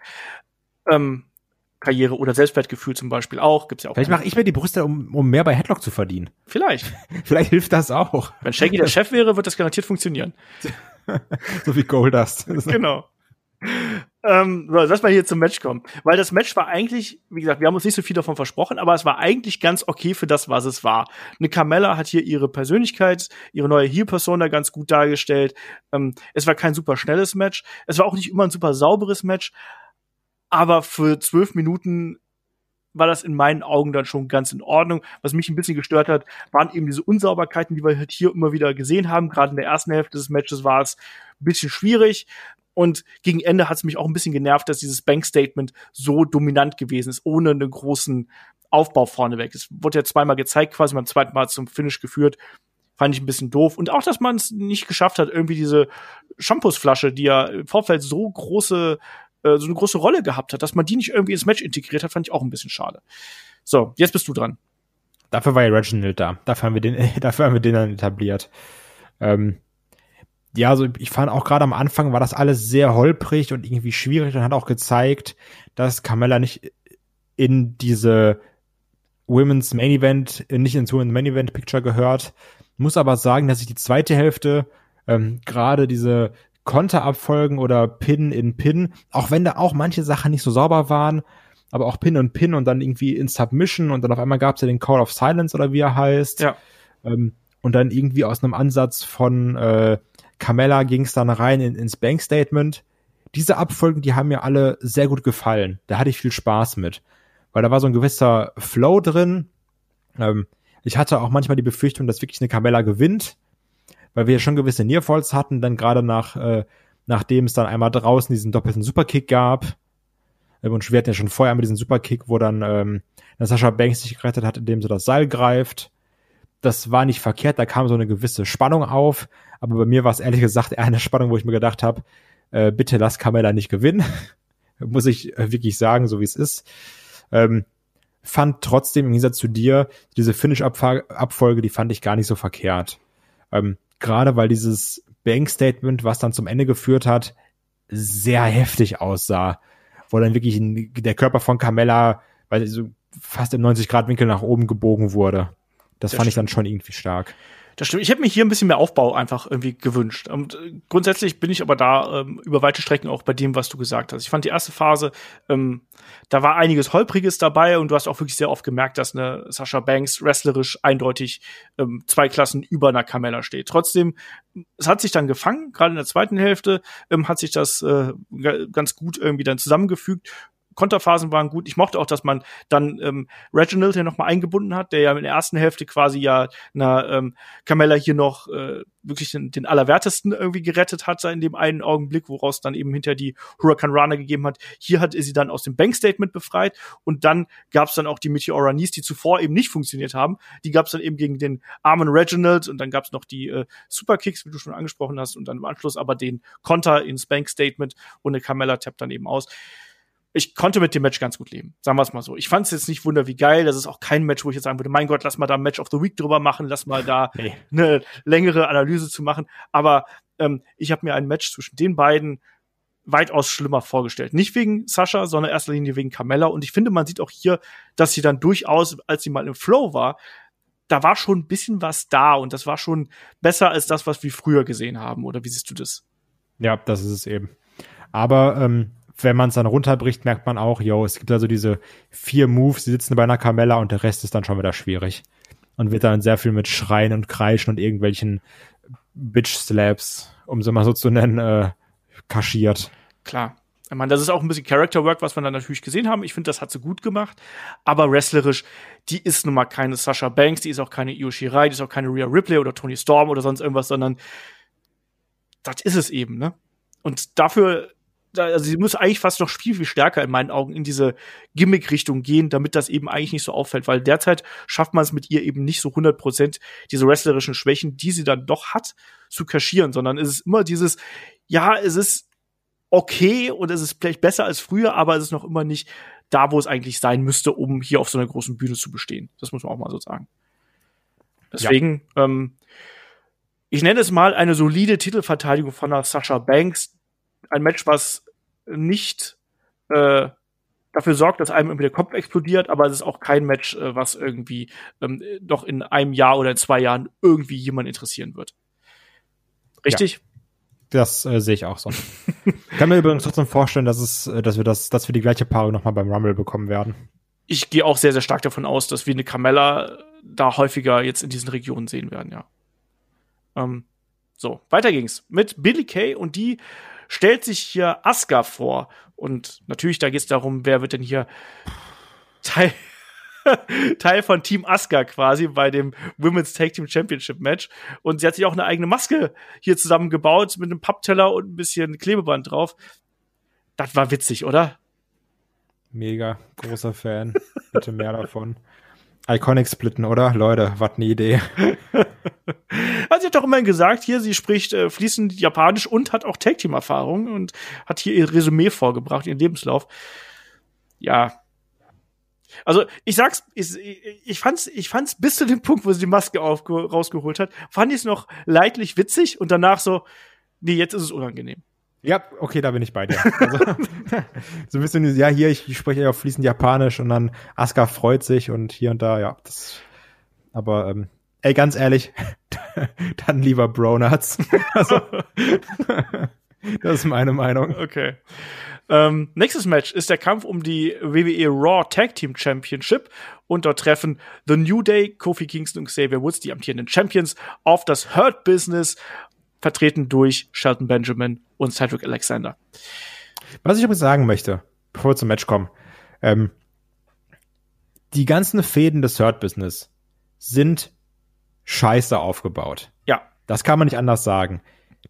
Ähm, Karriere oder Selbstwertgefühl zum Beispiel auch. Gibt's ja auch. Vielleicht mache ich mir die Brüste, um, um mehr bei Headlock zu verdienen. Vielleicht. Vielleicht hilft das auch. Wenn Shaggy der Chef wäre, wird das garantiert funktionieren. so wie Goldust. genau. Ähm, lass mal hier zum Match kommen. Weil das Match war eigentlich, wie gesagt, wir haben uns nicht so viel davon versprochen, aber es war eigentlich ganz okay für das, was es war. Eine Carmella hat hier ihre Persönlichkeit, ihre neue Heel-Persona ganz gut dargestellt. Ähm, es war kein super schnelles Match. Es war auch nicht immer ein super sauberes Match. Aber für zwölf Minuten war das in meinen Augen dann schon ganz in Ordnung. Was mich ein bisschen gestört hat, waren eben diese Unsauberkeiten, die wir halt hier immer wieder gesehen haben. Gerade in der ersten Hälfte des Matches war es ein bisschen schwierig. Und gegen Ende hat es mich auch ein bisschen genervt, dass dieses Bank-Statement so dominant gewesen ist, ohne einen großen Aufbau vorneweg. Es wurde ja zweimal gezeigt, quasi beim zweiten Mal zum Finish geführt. Fand ich ein bisschen doof. Und auch, dass man es nicht geschafft hat, irgendwie diese Shampoosflasche, die ja im Vorfeld so große, äh, so eine große Rolle gehabt hat, dass man die nicht irgendwie ins Match integriert hat, fand ich auch ein bisschen schade. So, jetzt bist du dran. Dafür war ja Reginald da. Dafür haben wir den, dafür haben wir den dann etabliert. Ähm, ja, also ich fand auch gerade am Anfang war das alles sehr holprig und irgendwie schwierig und hat auch gezeigt, dass Carmella nicht in diese Women's Main Event, nicht ins Women's Main Event Picture gehört. Muss aber sagen, dass ich die zweite Hälfte ähm, gerade diese Konterabfolgen oder Pin in Pin, auch wenn da auch manche Sachen nicht so sauber waren, aber auch Pin und Pin und dann irgendwie in Submission und dann auf einmal gab es ja den Call of Silence oder wie er heißt. Ja. Ähm, und dann irgendwie aus einem Ansatz von äh, Carmella ging es dann rein in, ins Bankstatement. Diese Abfolgen, die haben mir alle sehr gut gefallen. Da hatte ich viel Spaß mit. Weil da war so ein gewisser Flow drin. Ähm, ich hatte auch manchmal die Befürchtung, dass wirklich eine Carmella gewinnt, weil wir schon gewisse Nearfalls hatten, dann gerade nach, äh, nachdem es dann einmal draußen diesen doppelten Superkick gab. Ähm, und wir hatten ja schon vorher mit diesem Superkick, wo dann ähm, Sascha Banks sich gerettet hat, indem sie das Seil greift. Das war nicht verkehrt, da kam so eine gewisse Spannung auf. Aber bei mir war es ehrlich gesagt eher eine Spannung, wo ich mir gedacht habe, äh, bitte lass Kamela nicht gewinnen. Muss ich äh, wirklich sagen, so wie es ist. Ähm, fand trotzdem im Gegensatz zu dir diese Finish-Abfolge, die fand ich gar nicht so verkehrt. Ähm, Gerade weil dieses Bank-Statement, was dann zum Ende geführt hat, sehr heftig aussah. Wo dann wirklich der Körper von Carmella, weil so fast im 90-Grad-Winkel nach oben gebogen wurde. Das, das fand ich dann schon irgendwie stark. Das stimmt. Ich hätte mir hier ein bisschen mehr Aufbau einfach irgendwie gewünscht. Und äh, grundsätzlich bin ich aber da ähm, über weite Strecken auch bei dem, was du gesagt hast. Ich fand die erste Phase, ähm, da war einiges Holpriges dabei und du hast auch wirklich sehr oft gemerkt, dass eine Sascha Banks wrestlerisch eindeutig ähm, zwei Klassen über einer Carmella steht. Trotzdem, es hat sich dann gefangen, gerade in der zweiten Hälfte ähm, hat sich das äh, ganz gut irgendwie dann zusammengefügt Konterphasen waren gut. Ich mochte auch, dass man dann ähm, Reginald hier nochmal eingebunden hat, der ja in der ersten Hälfte quasi ja na ähm, Carmella hier noch äh, wirklich den, den Allerwertesten irgendwie gerettet hat in dem einen Augenblick, woraus dann eben hinter die Hurricane Runner gegeben hat. Hier hat sie dann aus dem Bankstatement befreit und dann gab es dann auch die Meteora Knees, die zuvor eben nicht funktioniert haben. Die gab es dann eben gegen den armen Reginald und dann gab es noch die äh, Superkicks, wie du schon angesprochen hast, und dann im Anschluss aber den Konter ins Bankstatement und eine Carmella tappt dann eben aus ich konnte mit dem Match ganz gut leben. Sagen wir es mal so. Ich fand es jetzt nicht wunder wie geil. Das ist auch kein Match, wo ich jetzt sagen würde, mein Gott, lass mal da ein Match of the Week drüber machen, lass mal da nee. eine längere Analyse zu machen. Aber ähm, ich habe mir ein Match zwischen den beiden weitaus schlimmer vorgestellt. Nicht wegen Sascha, sondern in erster Linie wegen Carmella. Und ich finde, man sieht auch hier, dass sie dann durchaus, als sie mal im Flow war, da war schon ein bisschen was da und das war schon besser als das, was wir früher gesehen haben. Oder wie siehst du das? Ja, das ist es eben. Aber ähm, wenn man es dann runterbricht, merkt man auch, yo, es gibt also diese vier Moves, die sitzen bei einer Carmella und der Rest ist dann schon wieder schwierig. Und wird dann sehr viel mit Schreien und Kreischen und irgendwelchen Bitch-Slaps, um es mal so zu nennen, äh, kaschiert. Klar. Ich meine, das ist auch ein bisschen Character Work, was wir dann natürlich gesehen haben. Ich finde, das hat sie gut gemacht. Aber wrestlerisch, die ist nun mal keine Sasha Banks, die ist auch keine Io Shirai, die ist auch keine Rhea Ripley oder Tony Storm oder sonst irgendwas, sondern das ist es eben, ne? Und dafür also sie muss eigentlich fast noch viel, viel stärker in meinen Augen in diese Gimmick-Richtung gehen, damit das eben eigentlich nicht so auffällt, weil derzeit schafft man es mit ihr eben nicht so 100 Prozent diese wrestlerischen Schwächen, die sie dann doch hat, zu kaschieren, sondern es ist immer dieses, ja, es ist okay und es ist vielleicht besser als früher, aber es ist noch immer nicht da, wo es eigentlich sein müsste, um hier auf so einer großen Bühne zu bestehen. Das muss man auch mal so sagen. Deswegen, ja. ähm, ich nenne es mal eine solide Titelverteidigung von der Sascha Banks, ein Match, was nicht äh, dafür sorgt, dass einem irgendwie der Kopf explodiert, aber es ist auch kein Match, äh, was irgendwie ähm, doch in einem Jahr oder in zwei Jahren irgendwie jemand interessieren wird. Richtig? Das äh, sehe ich auch so. ich kann mir übrigens trotzdem vorstellen, dass es, äh, dass wir das, dass wir die gleiche Paarung nochmal beim Rumble bekommen werden. Ich gehe auch sehr, sehr stark davon aus, dass wir eine Carmella da häufiger jetzt in diesen Regionen sehen werden, ja. Ähm, so, weiter ging's mit Billy Kay und die stellt sich hier Asuka vor. Und natürlich, da geht's darum, wer wird denn hier Teil, Teil von Team Asuka quasi bei dem Women's Tag Team Championship Match. Und sie hat sich auch eine eigene Maske hier zusammengebaut mit einem Pappteller und ein bisschen Klebeband drauf. Das war witzig, oder? Mega großer Fan. Bitte mehr davon. Iconic splitten, oder? Leute, was eine Idee. also sie hat doch immerhin gesagt, hier, sie spricht äh, fließend Japanisch und hat auch Tag-Team-Erfahrung und hat hier ihr Resümee vorgebracht, ihren Lebenslauf. Ja, also ich sag's, ich, ich fand's, ich fand's bis zu dem Punkt, wo sie die Maske rausgeholt hat, fand ich es noch leidlich witzig und danach so, nee, jetzt ist es unangenehm. Ja, okay, da bin ich bei dir. Also, so ein bisschen, ja, hier, ich, ich spreche ja auch fließend Japanisch und dann Asuka freut sich und hier und da, ja, das, aber, ähm, ey, ganz ehrlich, dann lieber Bronuts. also, das ist meine Meinung. Okay. Ähm, nächstes Match ist der Kampf um die WWE Raw Tag Team Championship und dort treffen The New Day, Kofi Kingston und Xavier Woods, die amtierenden Champions, auf das Hurt Business, vertreten durch Shelton Benjamin und Cedric Alexander. Was ich übrigens sagen möchte, bevor wir zum Match kommen, ähm, die ganzen Fäden des Hurt Business sind scheiße aufgebaut. Ja. Das kann man nicht anders sagen.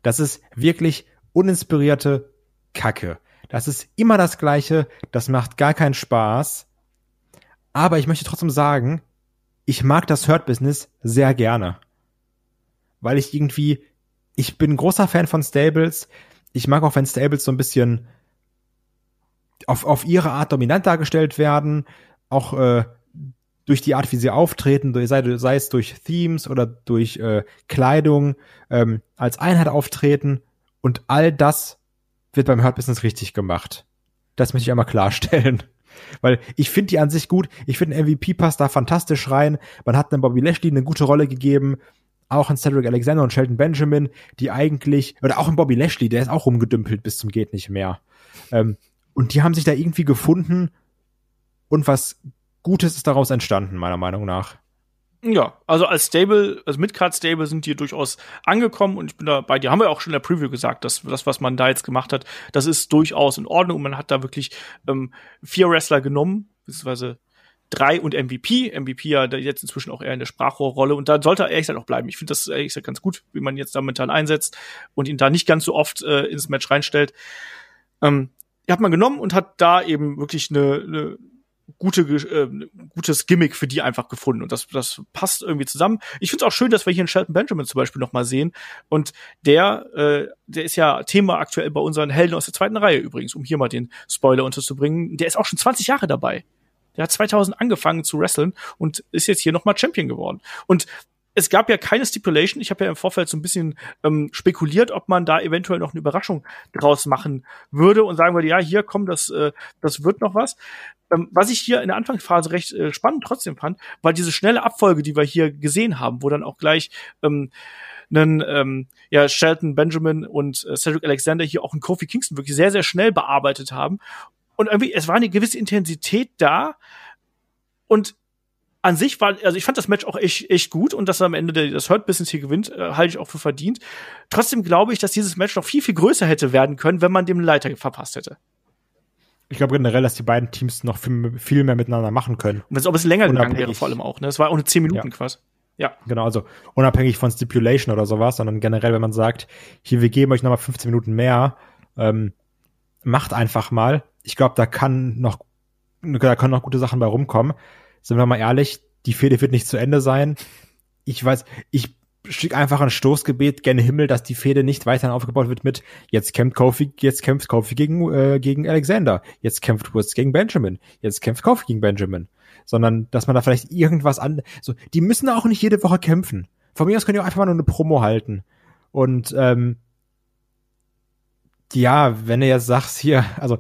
Das ist wirklich uninspirierte Kacke. Das ist immer das Gleiche, das macht gar keinen Spaß. Aber ich möchte trotzdem sagen, ich mag das Hurt-Business sehr gerne. Weil ich irgendwie, ich bin ein großer Fan von Stables. Ich mag auch, wenn Stables so ein bisschen auf, auf ihre Art dominant dargestellt werden. Auch äh, durch die Art, wie sie auftreten, sei, sei es durch Themes oder durch äh, Kleidung, ähm, als Einheit auftreten. Und all das wird beim Hurt Business richtig gemacht. Das möchte ich einmal klarstellen. Weil ich finde die an sich gut. Ich finde MVP passt da fantastisch rein. Man hat einem Bobby Lashley eine gute Rolle gegeben. Auch an Cedric Alexander und Shelton Benjamin, die eigentlich, oder auch in Bobby Lashley, der ist auch rumgedümpelt bis zum geht nicht mehr. Ähm, und die haben sich da irgendwie gefunden und was Gutes ist daraus entstanden, meiner Meinung nach. Ja, also als Stable, als Midcard Stable sind die durchaus angekommen und ich bin da bei dir. Haben wir auch schon in der Preview gesagt, dass das, was man da jetzt gemacht hat, das ist durchaus in Ordnung und man hat da wirklich ähm, vier Wrestler genommen, beziehungsweise drei und MVP. MVP ja jetzt inzwischen auch eher in der Sprachrohrrolle und da sollte er ehrlich gesagt auch bleiben. Ich finde das ehrlich gesagt ganz gut, wie man jetzt da momentan einsetzt und ihn da nicht ganz so oft äh, ins Match reinstellt. Ähm, hat man genommen und hat da eben wirklich eine, eine gute, äh, gutes Gimmick für die einfach gefunden. Und das, das passt irgendwie zusammen. Ich finde es auch schön, dass wir hier einen Shelton Benjamin zum Beispiel noch mal sehen. Und der, äh, der ist ja Thema aktuell bei unseren Helden aus der zweiten Reihe übrigens, um hier mal den Spoiler unterzubringen. Der ist auch schon 20 Jahre dabei. Der hat 2000 angefangen zu wresteln und ist jetzt hier noch mal Champion geworden. Und es gab ja keine Stipulation. Ich habe ja im Vorfeld so ein bisschen ähm, spekuliert, ob man da eventuell noch eine Überraschung draus machen würde und sagen würde, ja, hier komm, das, äh, das wird noch was. Ähm, was ich hier in der Anfangsphase recht äh, spannend trotzdem fand, war diese schnelle Abfolge, die wir hier gesehen haben, wo dann auch gleich ähm, einen ähm, ja, Shelton Benjamin und äh, Cedric Alexander hier auch einen Kofi Kingston wirklich sehr, sehr schnell bearbeitet haben. Und irgendwie, es war eine gewisse Intensität da. Und an sich war, also ich fand das Match auch echt, echt gut und dass er am Ende der, das Hurt Business hier gewinnt, äh, halte ich auch für verdient. Trotzdem glaube ich, dass dieses Match noch viel, viel größer hätte werden können, wenn man dem Leiter verpasst hätte. Ich glaube generell, dass die beiden Teams noch viel, viel mehr miteinander machen können. Und wenn es auch ein bisschen länger gegangen wäre, vor allem auch, ne? Es war auch eine 10 Minuten ja. quasi. Ja. Genau, also unabhängig von Stipulation oder sowas, sondern generell, wenn man sagt, hier, wir geben euch nochmal 15 Minuten mehr, ähm, macht einfach mal. Ich glaube, da kann noch, da können noch gute Sachen bei rumkommen. Sind wir mal ehrlich, die Fehde wird nicht zu Ende sein. Ich weiß, ich schicke einfach ein Stoßgebet gerne Himmel, dass die Fehde nicht weiterhin aufgebaut wird mit jetzt kämpft Kofi, jetzt kämpft Kofi gegen äh, gegen Alexander, jetzt kämpft Woods gegen Benjamin, jetzt kämpft Kofi gegen Benjamin, sondern dass man da vielleicht irgendwas an so die müssen auch nicht jede Woche kämpfen. Von mir aus können die auch einfach mal nur eine Promo halten. Und ähm, ja, wenn du jetzt sagst hier, also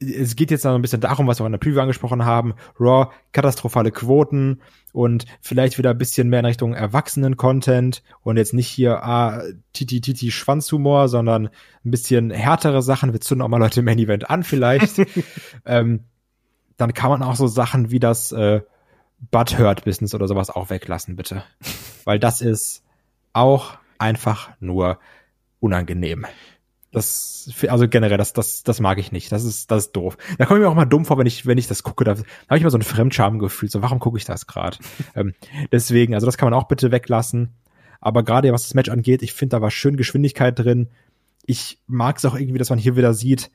es geht jetzt noch ein bisschen darum, was wir auch in der Preview angesprochen haben. Raw, katastrophale Quoten und vielleicht wieder ein bisschen mehr in Richtung Erwachsenen-Content und jetzt nicht hier ah, Titi Titi Schwanzhumor, sondern ein bisschen härtere Sachen. Wir zünden auch mal Leute im Main Event an vielleicht. ähm, dann kann man auch so Sachen wie das äh, Butthurt-Business oder sowas auch weglassen, bitte. Weil das ist auch einfach nur unangenehm. Das, also generell, das, das, das mag ich nicht. Das ist, das ist doof. Da komme ich mir auch mal dumm vor, wenn ich, wenn ich das gucke. Da, da habe ich mal so ein Fremdscham-Gefühl. So, warum gucke ich das gerade? ähm, deswegen, also das kann man auch bitte weglassen. Aber gerade was das Match angeht, ich finde, da war schön Geschwindigkeit drin. Ich mag es auch irgendwie, dass man hier wieder sieht,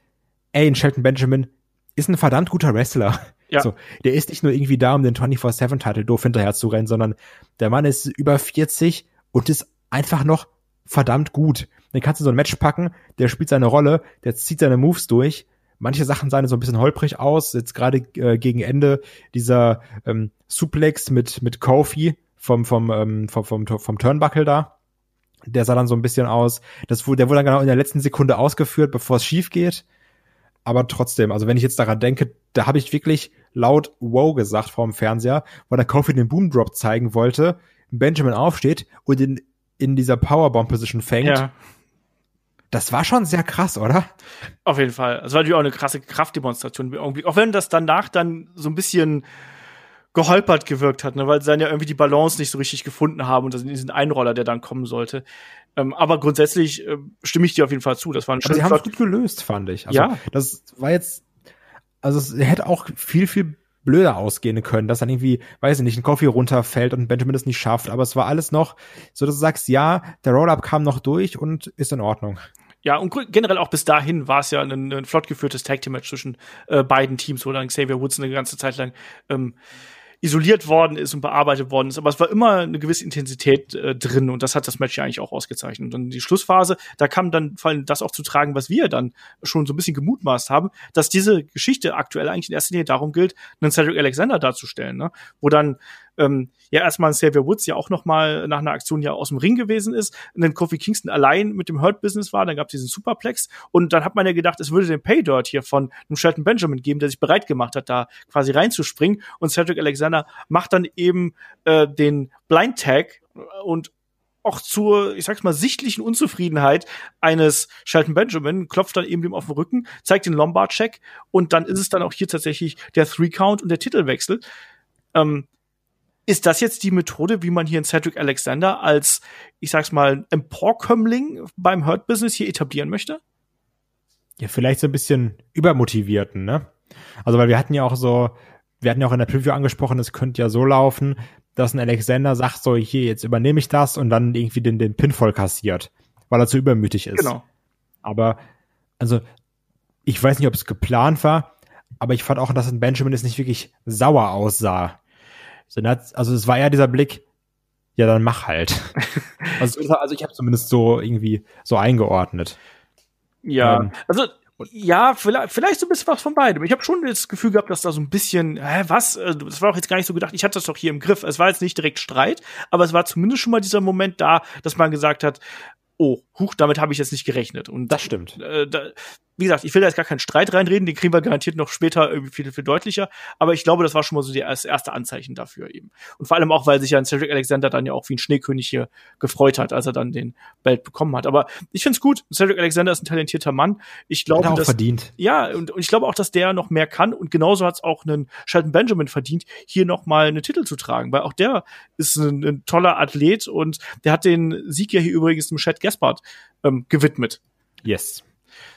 ey, ein Shelton Benjamin ist ein verdammt guter Wrestler. Ja. So, der ist nicht nur irgendwie da, um den 24-7-Titel doof hinterher zu rennen, sondern der Mann ist über 40 und ist einfach noch verdammt gut. Den kannst du so ein Match packen, der spielt seine Rolle, der zieht seine Moves durch. Manche Sachen sahen so ein bisschen holprig aus. Jetzt gerade äh, gegen Ende dieser ähm, Suplex mit, mit Kofi vom, vom, ähm, vom, vom, vom Turnbuckle da. Der sah dann so ein bisschen aus. Das, der wurde dann genau in der letzten Sekunde ausgeführt, bevor es schief geht. Aber trotzdem, also wenn ich jetzt daran denke, da habe ich wirklich laut wow gesagt vor dem Fernseher, weil der Kofi den Boom zeigen wollte, Benjamin aufsteht und in, in dieser Powerbomb Position fängt. Ja. Das war schon sehr krass, oder? Auf jeden Fall. Es war natürlich auch eine krasse Kraftdemonstration irgendwie. Auch wenn das danach dann so ein bisschen geholpert gewirkt hat, ne, weil sie dann ja irgendwie die Balance nicht so richtig gefunden haben und das diesen Einroller, der dann kommen sollte. Ähm, aber grundsätzlich äh, stimme ich dir auf jeden Fall zu. Das war ein aber Sie haben es gut gelöst, fand ich. Also, ja. Das war jetzt, also es hätte auch viel, viel blöder ausgehen können, dass dann irgendwie, weiß ich nicht, ein Coffee runterfällt und Benjamin es nicht schafft. Aber es war alles noch so, dass du sagst, ja, der Roll-Up kam noch durch und ist in Ordnung. Ja, und generell auch bis dahin war es ja ein, ein flott geführtes Tag Team Match zwischen äh, beiden Teams, wo dann Xavier Woods eine ganze Zeit lang ähm, isoliert worden ist und bearbeitet worden ist. Aber es war immer eine gewisse Intensität äh, drin und das hat das Match ja eigentlich auch ausgezeichnet. Und dann die Schlussphase, da kam dann vor allem das auch zu tragen, was wir dann schon so ein bisschen gemutmaßt haben, dass diese Geschichte aktuell eigentlich in erster Linie darum gilt, einen Cedric Alexander darzustellen, ne? wo dann ähm, ja erstmal ein Xavier Woods ja auch noch mal nach einer Aktion ja aus dem Ring gewesen ist, und dann Kofi Kingston allein mit dem Hurt Business war, dann gab es diesen Superplex und dann hat man ja gedacht, es würde den Pay Dirt hier von einem Shelton Benjamin geben, der sich bereit gemacht hat, da quasi reinzuspringen und Cedric Alexander macht dann eben äh, den Blind Tag und auch zur, ich sag's mal, sichtlichen Unzufriedenheit eines Shelton Benjamin, klopft dann eben dem auf den Rücken, zeigt den Lombard-Check und dann ist es dann auch hier tatsächlich der Three-Count und der Titelwechsel. Ähm, ist das jetzt die Methode, wie man hier in Cedric Alexander als, ich sag's mal, Emporkömmling beim Hurt Business hier etablieren möchte? Ja, vielleicht so ein bisschen übermotivierten, ne? Also, weil wir hatten ja auch so, wir hatten ja auch in der Preview angesprochen, es könnte ja so laufen, dass ein Alexander sagt so, hier, jetzt übernehme ich das und dann irgendwie den, den Pinfall kassiert, weil er zu übermütig ist. Genau. Aber, also, ich weiß nicht, ob es geplant war, aber ich fand auch, dass ein Benjamin es nicht wirklich sauer aussah also es war eher dieser Blick, ja, dann mach halt. also, also ich habe zumindest so irgendwie so eingeordnet. Ja, ähm, also ja, vielleicht, vielleicht so ein bisschen was von beidem. Ich habe schon das Gefühl gehabt, dass da so ein bisschen, hä, was? Äh, das war auch jetzt gar nicht so gedacht. Ich hatte das doch hier im Griff. Es war jetzt nicht direkt Streit, aber es war zumindest schon mal dieser Moment da, dass man gesagt hat, oh, huch, damit habe ich jetzt nicht gerechnet. Und das stimmt. Äh, da, wie gesagt, ich will da jetzt gar keinen Streit reinreden, den kriegen wir garantiert noch später irgendwie viel, viel deutlicher. Aber ich glaube, das war schon mal so das erste Anzeichen dafür eben. Und vor allem auch, weil sich ja ein Cedric Alexander dann ja auch wie ein Schneekönig hier gefreut hat, als er dann den Belt bekommen hat. Aber ich find's gut. Cedric Alexander ist ein talentierter Mann. Ich glaube, er auch dass, verdient. Ja, und, und ich glaube auch, dass der noch mehr kann. Und genauso hat's auch einen Shelton Benjamin verdient, hier noch mal einen Titel zu tragen, weil auch der ist ein, ein toller Athlet und der hat den Sieg ja hier übrigens dem Chad Gaspard ähm, gewidmet. Yes.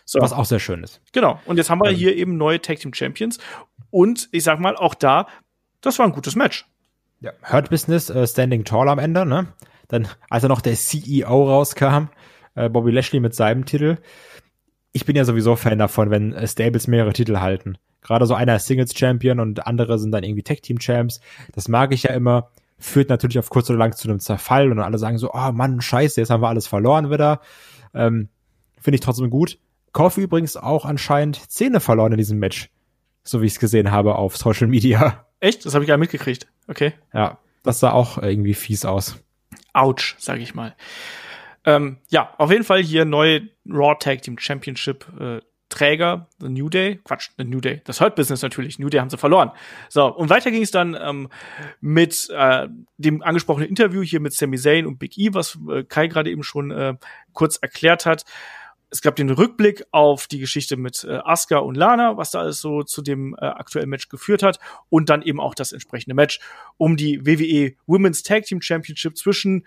So. Was auch sehr schön ist. Genau. Und jetzt haben wir ähm. hier eben neue Tag Team Champions. Und ich sag mal, auch da, das war ein gutes Match. Ja, Hurt Business, uh, Standing Tall am Ende, ne? Dann, als er noch der CEO rauskam, äh, Bobby Lashley mit seinem Titel. Ich bin ja sowieso Fan davon, wenn äh, Stables mehrere Titel halten. Gerade so einer ist Singles Champion und andere sind dann irgendwie Tag Team Champs. Das mag ich ja immer. Führt natürlich auf kurz oder lang zu einem Zerfall und alle sagen so, oh Mann, scheiße, jetzt haben wir alles verloren wieder. Ähm, Finde ich trotzdem gut. Kofi übrigens auch anscheinend Zähne verloren in diesem Match. So wie ich es gesehen habe auf Social Media. Echt? Das habe ich gar nicht mitgekriegt. Okay. Ja, das sah auch irgendwie fies aus. Autsch, sage ich mal. Ähm, ja, auf jeden Fall hier neue Raw Tag Team Championship äh, Träger, The New Day, Quatsch, The New Day, das Hurt Business natürlich, New Day haben sie verloren. So, und weiter ging es dann ähm, mit äh, dem angesprochenen Interview hier mit Sami Zayn und Big E, was äh, Kai gerade eben schon äh, kurz erklärt hat. Es gab den Rückblick auf die Geschichte mit äh, Asuka und Lana, was da alles so zu dem äh, aktuellen Match geführt hat und dann eben auch das entsprechende Match um die WWE Women's Tag Team Championship zwischen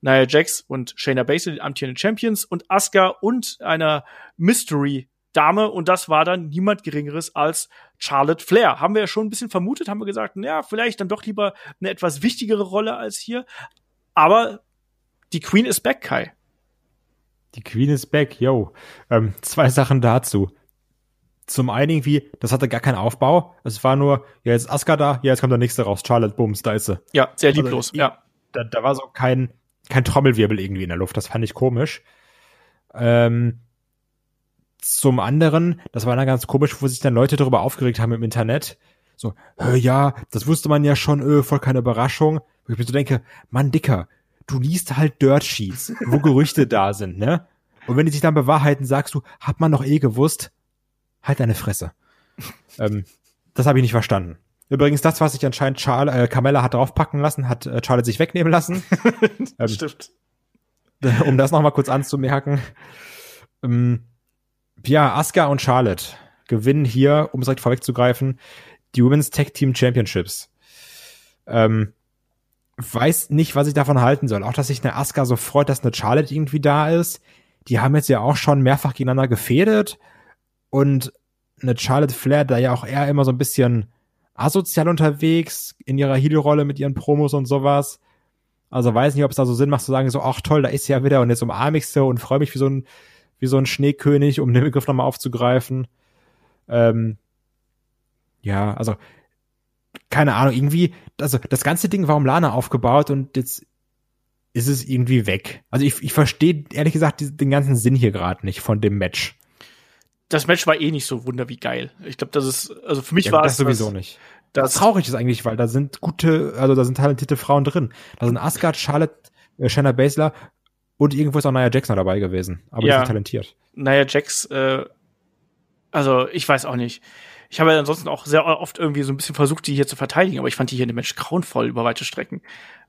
Nia Jax und Shayna Baszler, den amtierenden Champions, und Asuka und einer Mystery Dame und das war dann niemand Geringeres als Charlotte Flair. Haben wir ja schon ein bisschen vermutet, haben wir gesagt, ja, vielleicht dann doch lieber eine etwas wichtigere Rolle als hier. Aber die Queen ist back, Kai. Die Queen ist back, yo. Ähm, zwei Sachen dazu. Zum einen irgendwie, das hatte gar keinen Aufbau. Es war nur, ja, jetzt Asuka da, ja, jetzt kommt der nächste raus. Charlotte, bums, da ist sie. Ja, sehr also, lieblos, also, ja. Da, da war so kein, kein Trommelwirbel irgendwie in der Luft. Das fand ich komisch. Ähm, zum anderen, das war dann ganz komisch, wo sich dann Leute darüber aufgeregt haben im Internet. So, ja, das wusste man ja schon, öh, voll keine Überraschung. Wo ich mir so denke, Mann, Dicker, du liest halt Dirt Sheets, wo Gerüchte da sind, ne? Und wenn die sich dann bewahrheiten, sagst du, hat man doch eh gewusst, halt deine Fresse. ähm, das habe ich nicht verstanden. Übrigens, das, was sich anscheinend Charles, äh, Carmella hat draufpacken lassen, hat äh, Charlotte sich wegnehmen lassen. ähm, Stimmt. Um das nochmal kurz anzumerken. Ähm, ja, Asuka und Charlotte gewinnen hier, um es direkt vorwegzugreifen, die Women's Tag Team Championships. Ähm, weiß nicht, was ich davon halten soll. Auch, dass sich eine Asuka so freut, dass eine Charlotte irgendwie da ist. Die haben jetzt ja auch schon mehrfach gegeneinander gefädet. Und eine Charlotte Flair, da ja auch eher immer so ein bisschen asozial unterwegs in ihrer Heel-Rolle mit ihren Promos und sowas. Also weiß nicht, ob es da so Sinn macht zu sagen, so, ach toll, da ist sie ja wieder und jetzt umarme ich sie und freue mich wie so ein wie so ein Schneekönig, um den Begriff nochmal aufzugreifen. Ähm, ja, also keine Ahnung, irgendwie, also das ganze Ding war um Lana aufgebaut und jetzt ist es irgendwie weg. Also ich, ich verstehe ehrlich gesagt den ganzen Sinn hier gerade nicht von dem Match. Das Match war eh nicht so wunder wie geil. Ich glaube, das ist, also für mich ja, war das es sowieso das, nicht. Das traurig ist eigentlich, weil da sind gute, also da sind talentierte Frauen drin. Da sind Asuka, Charlotte, äh, Shanna Baszler und irgendwo ist auch Nia Jax noch dabei gewesen. Aber ja, die ist talentiert. Nia Jax, äh, also ich weiß auch nicht. Ich habe ja ansonsten auch sehr oft irgendwie so ein bisschen versucht, die hier zu verteidigen, aber ich fand die hier in dem Match grauenvoll über weite Strecken.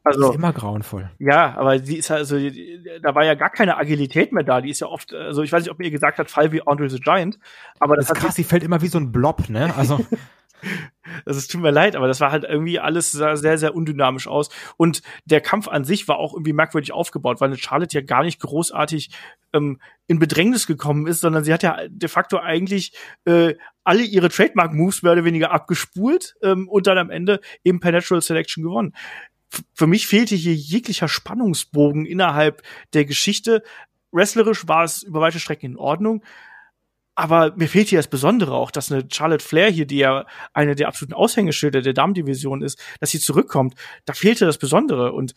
Also, die ist immer grauenvoll. Ja, aber die ist also, da war ja gar keine Agilität mehr da. Die ist ja oft, also ich weiß nicht, ob ihr gesagt hat, Fall wie Andre the Giant, aber das, das ist krass, die fällt immer wie so ein Blob, ne? Also Also es tut mir leid, aber das war halt irgendwie alles sah sehr, sehr undynamisch aus. Und der Kampf an sich war auch irgendwie merkwürdig aufgebaut, weil eine Charlotte ja gar nicht großartig ähm, in Bedrängnis gekommen ist, sondern sie hat ja de facto eigentlich äh, alle ihre Trademark-Moves mehr oder weniger abgespult ähm, und dann am Ende eben per Natural Selection gewonnen. F für mich fehlte hier jeglicher Spannungsbogen innerhalb der Geschichte. Wrestlerisch war es über weite Strecken in Ordnung, aber mir fehlt hier das Besondere auch, dass eine Charlotte Flair hier, die ja eine der absoluten Aushängeschilder der Damendivision ist, dass sie zurückkommt. Da fehlte das Besondere. Und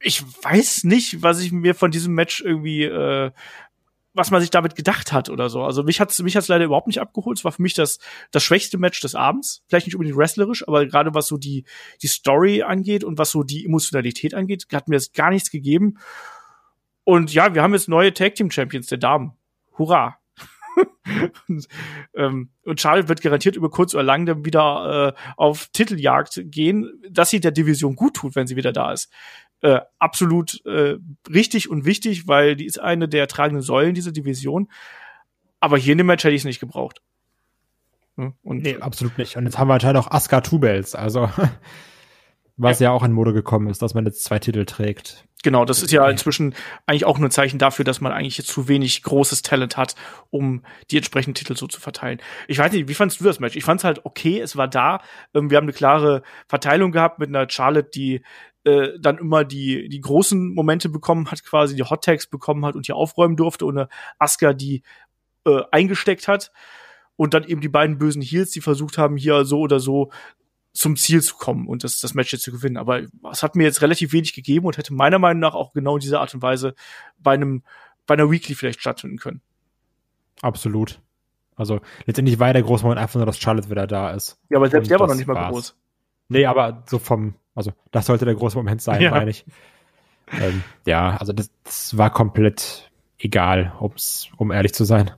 ich weiß nicht, was ich mir von diesem Match irgendwie, äh, was man sich damit gedacht hat oder so. Also mich hat's mich hat's leider überhaupt nicht abgeholt. Es war für mich das das schwächste Match des Abends. Vielleicht nicht unbedingt wrestlerisch, aber gerade was so die die Story angeht und was so die Emotionalität angeht, hat mir das gar nichts gegeben. Und ja, wir haben jetzt neue Tag Team Champions der Damen. Hurra! und, ähm, und Charlotte wird garantiert über kurz oder lang dann wieder äh, auf Titeljagd gehen, dass sie der Division gut tut, wenn sie wieder da ist. Äh, absolut äh, richtig und wichtig, weil die ist eine der tragenden Säulen dieser Division. Aber hier in dem Match hätte ich es nicht gebraucht. Hm? Und, nee, absolut nicht. Und jetzt haben wir anscheinend auch Asuka Two-Bells, also was ja. ja auch in Mode gekommen ist, dass man jetzt zwei Titel trägt. Genau, das ist ja inzwischen eigentlich auch nur ein Zeichen dafür, dass man eigentlich jetzt zu wenig großes Talent hat, um die entsprechenden Titel so zu verteilen. Ich weiß nicht, wie fandst du das Match? Ich fand es halt okay, es war da. Ähm, wir haben eine klare Verteilung gehabt mit einer Charlotte, die äh, dann immer die, die großen Momente bekommen hat, quasi die Hot Tags bekommen hat und hier aufräumen durfte, und eine Asuka, die äh, eingesteckt hat. Und dann eben die beiden bösen Heels, die versucht haben, hier so oder so zum Ziel zu kommen und das, das Match jetzt zu gewinnen. Aber es hat mir jetzt relativ wenig gegeben und hätte meiner Meinung nach auch genau in dieser Art und Weise bei einem, bei einer Weekly vielleicht stattfinden können. Absolut. Also letztendlich war ja der große Moment einfach nur, dass Charlotte wieder da ist. Ja, aber selbst und der war noch nicht mal war's. groß. Nee, aber so vom, also das sollte der große Moment sein, ja. meine ich. Ähm, ja, also das, das war komplett egal, um's, um ehrlich zu sein.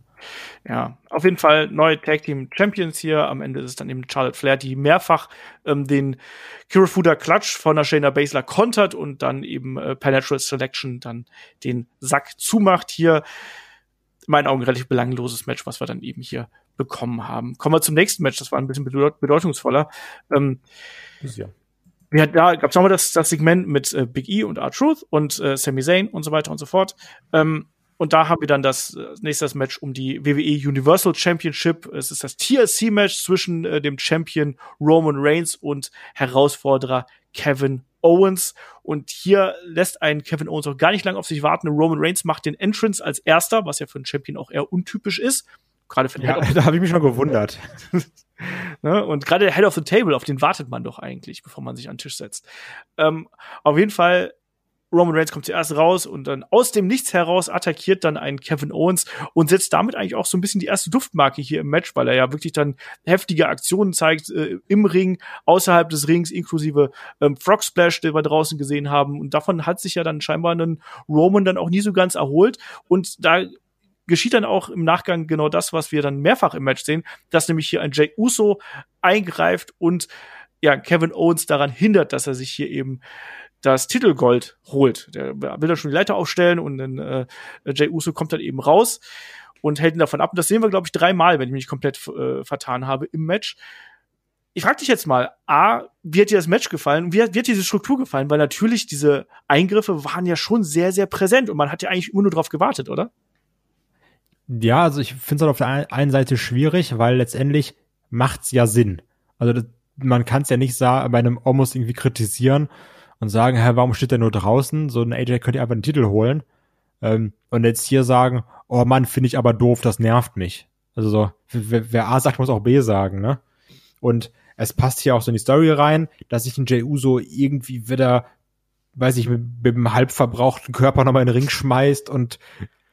Ja, auf jeden Fall neue Tag Team Champions hier. Am Ende ist es dann eben Charlotte Flair, die mehrfach ähm, den Kirifuda Clutch von der Shayna Baszler kontert und dann eben äh, per Natural Selection dann den Sack zumacht. Hier in meinen Augen relativ belangloses Match, was wir dann eben hier bekommen haben. Kommen wir zum nächsten Match, das war ein bisschen bedeut bedeutungsvoller. Ähm, ja. Ja, da gab es nochmal das, das Segment mit äh, Big E und R-Truth und äh, Sami Zayn und so weiter und so fort. Ähm, und da haben wir dann das äh, nächste Match um die WWE Universal Championship. Es ist das TLC-Match zwischen äh, dem Champion Roman Reigns und Herausforderer Kevin Owens. Und hier lässt ein Kevin Owens auch gar nicht lange auf sich warten. Roman Reigns macht den Entrance als erster, was ja für einen Champion auch eher untypisch ist. Gerade für den ja, da habe ich mich schon gewundert. ne? Und gerade der Head of the Table, auf den wartet man doch eigentlich, bevor man sich an den Tisch setzt. Ähm, auf jeden Fall Roman Reigns kommt zuerst raus und dann aus dem Nichts heraus attackiert dann ein Kevin Owens und setzt damit eigentlich auch so ein bisschen die erste Duftmarke hier im Match, weil er ja wirklich dann heftige Aktionen zeigt äh, im Ring, außerhalb des Rings, inklusive ähm, Frog Splash, den wir draußen gesehen haben. Und davon hat sich ja dann scheinbar ein Roman dann auch nie so ganz erholt. Und da geschieht dann auch im Nachgang genau das, was wir dann mehrfach im Match sehen, dass nämlich hier ein Jay Uso eingreift und ja, Kevin Owens daran hindert, dass er sich hier eben das Titelgold holt. Der will dann schon die Leiter aufstellen und dann äh, Jay Uso kommt dann eben raus und hält ihn davon ab. Und das sehen wir, glaube ich, dreimal, wenn ich mich komplett äh, vertan habe im Match. Ich frage dich jetzt mal, A, wie hat dir das Match gefallen? Wie hat, wie hat dir diese Struktur gefallen? Weil natürlich diese Eingriffe waren ja schon sehr, sehr präsent und man hat ja eigentlich immer nur drauf gewartet, oder? Ja, also ich finde es halt auf der einen Seite schwierig, weil letztendlich macht's ja Sinn. Also das, man kann es ja nicht bei einem Almost irgendwie kritisieren und sagen, hä, warum steht der nur draußen? So ein AJ könnte einfach einen Titel holen. Ähm, und jetzt hier sagen, oh Mann, finde ich aber doof, das nervt mich. Also so, wer, A sagt, muss auch B sagen, ne? Und es passt hier auch so in die Story rein, dass sich ein Jey Uso irgendwie wieder, weiß ich, mit, mit einem halb verbrauchten Körper nochmal in den Ring schmeißt und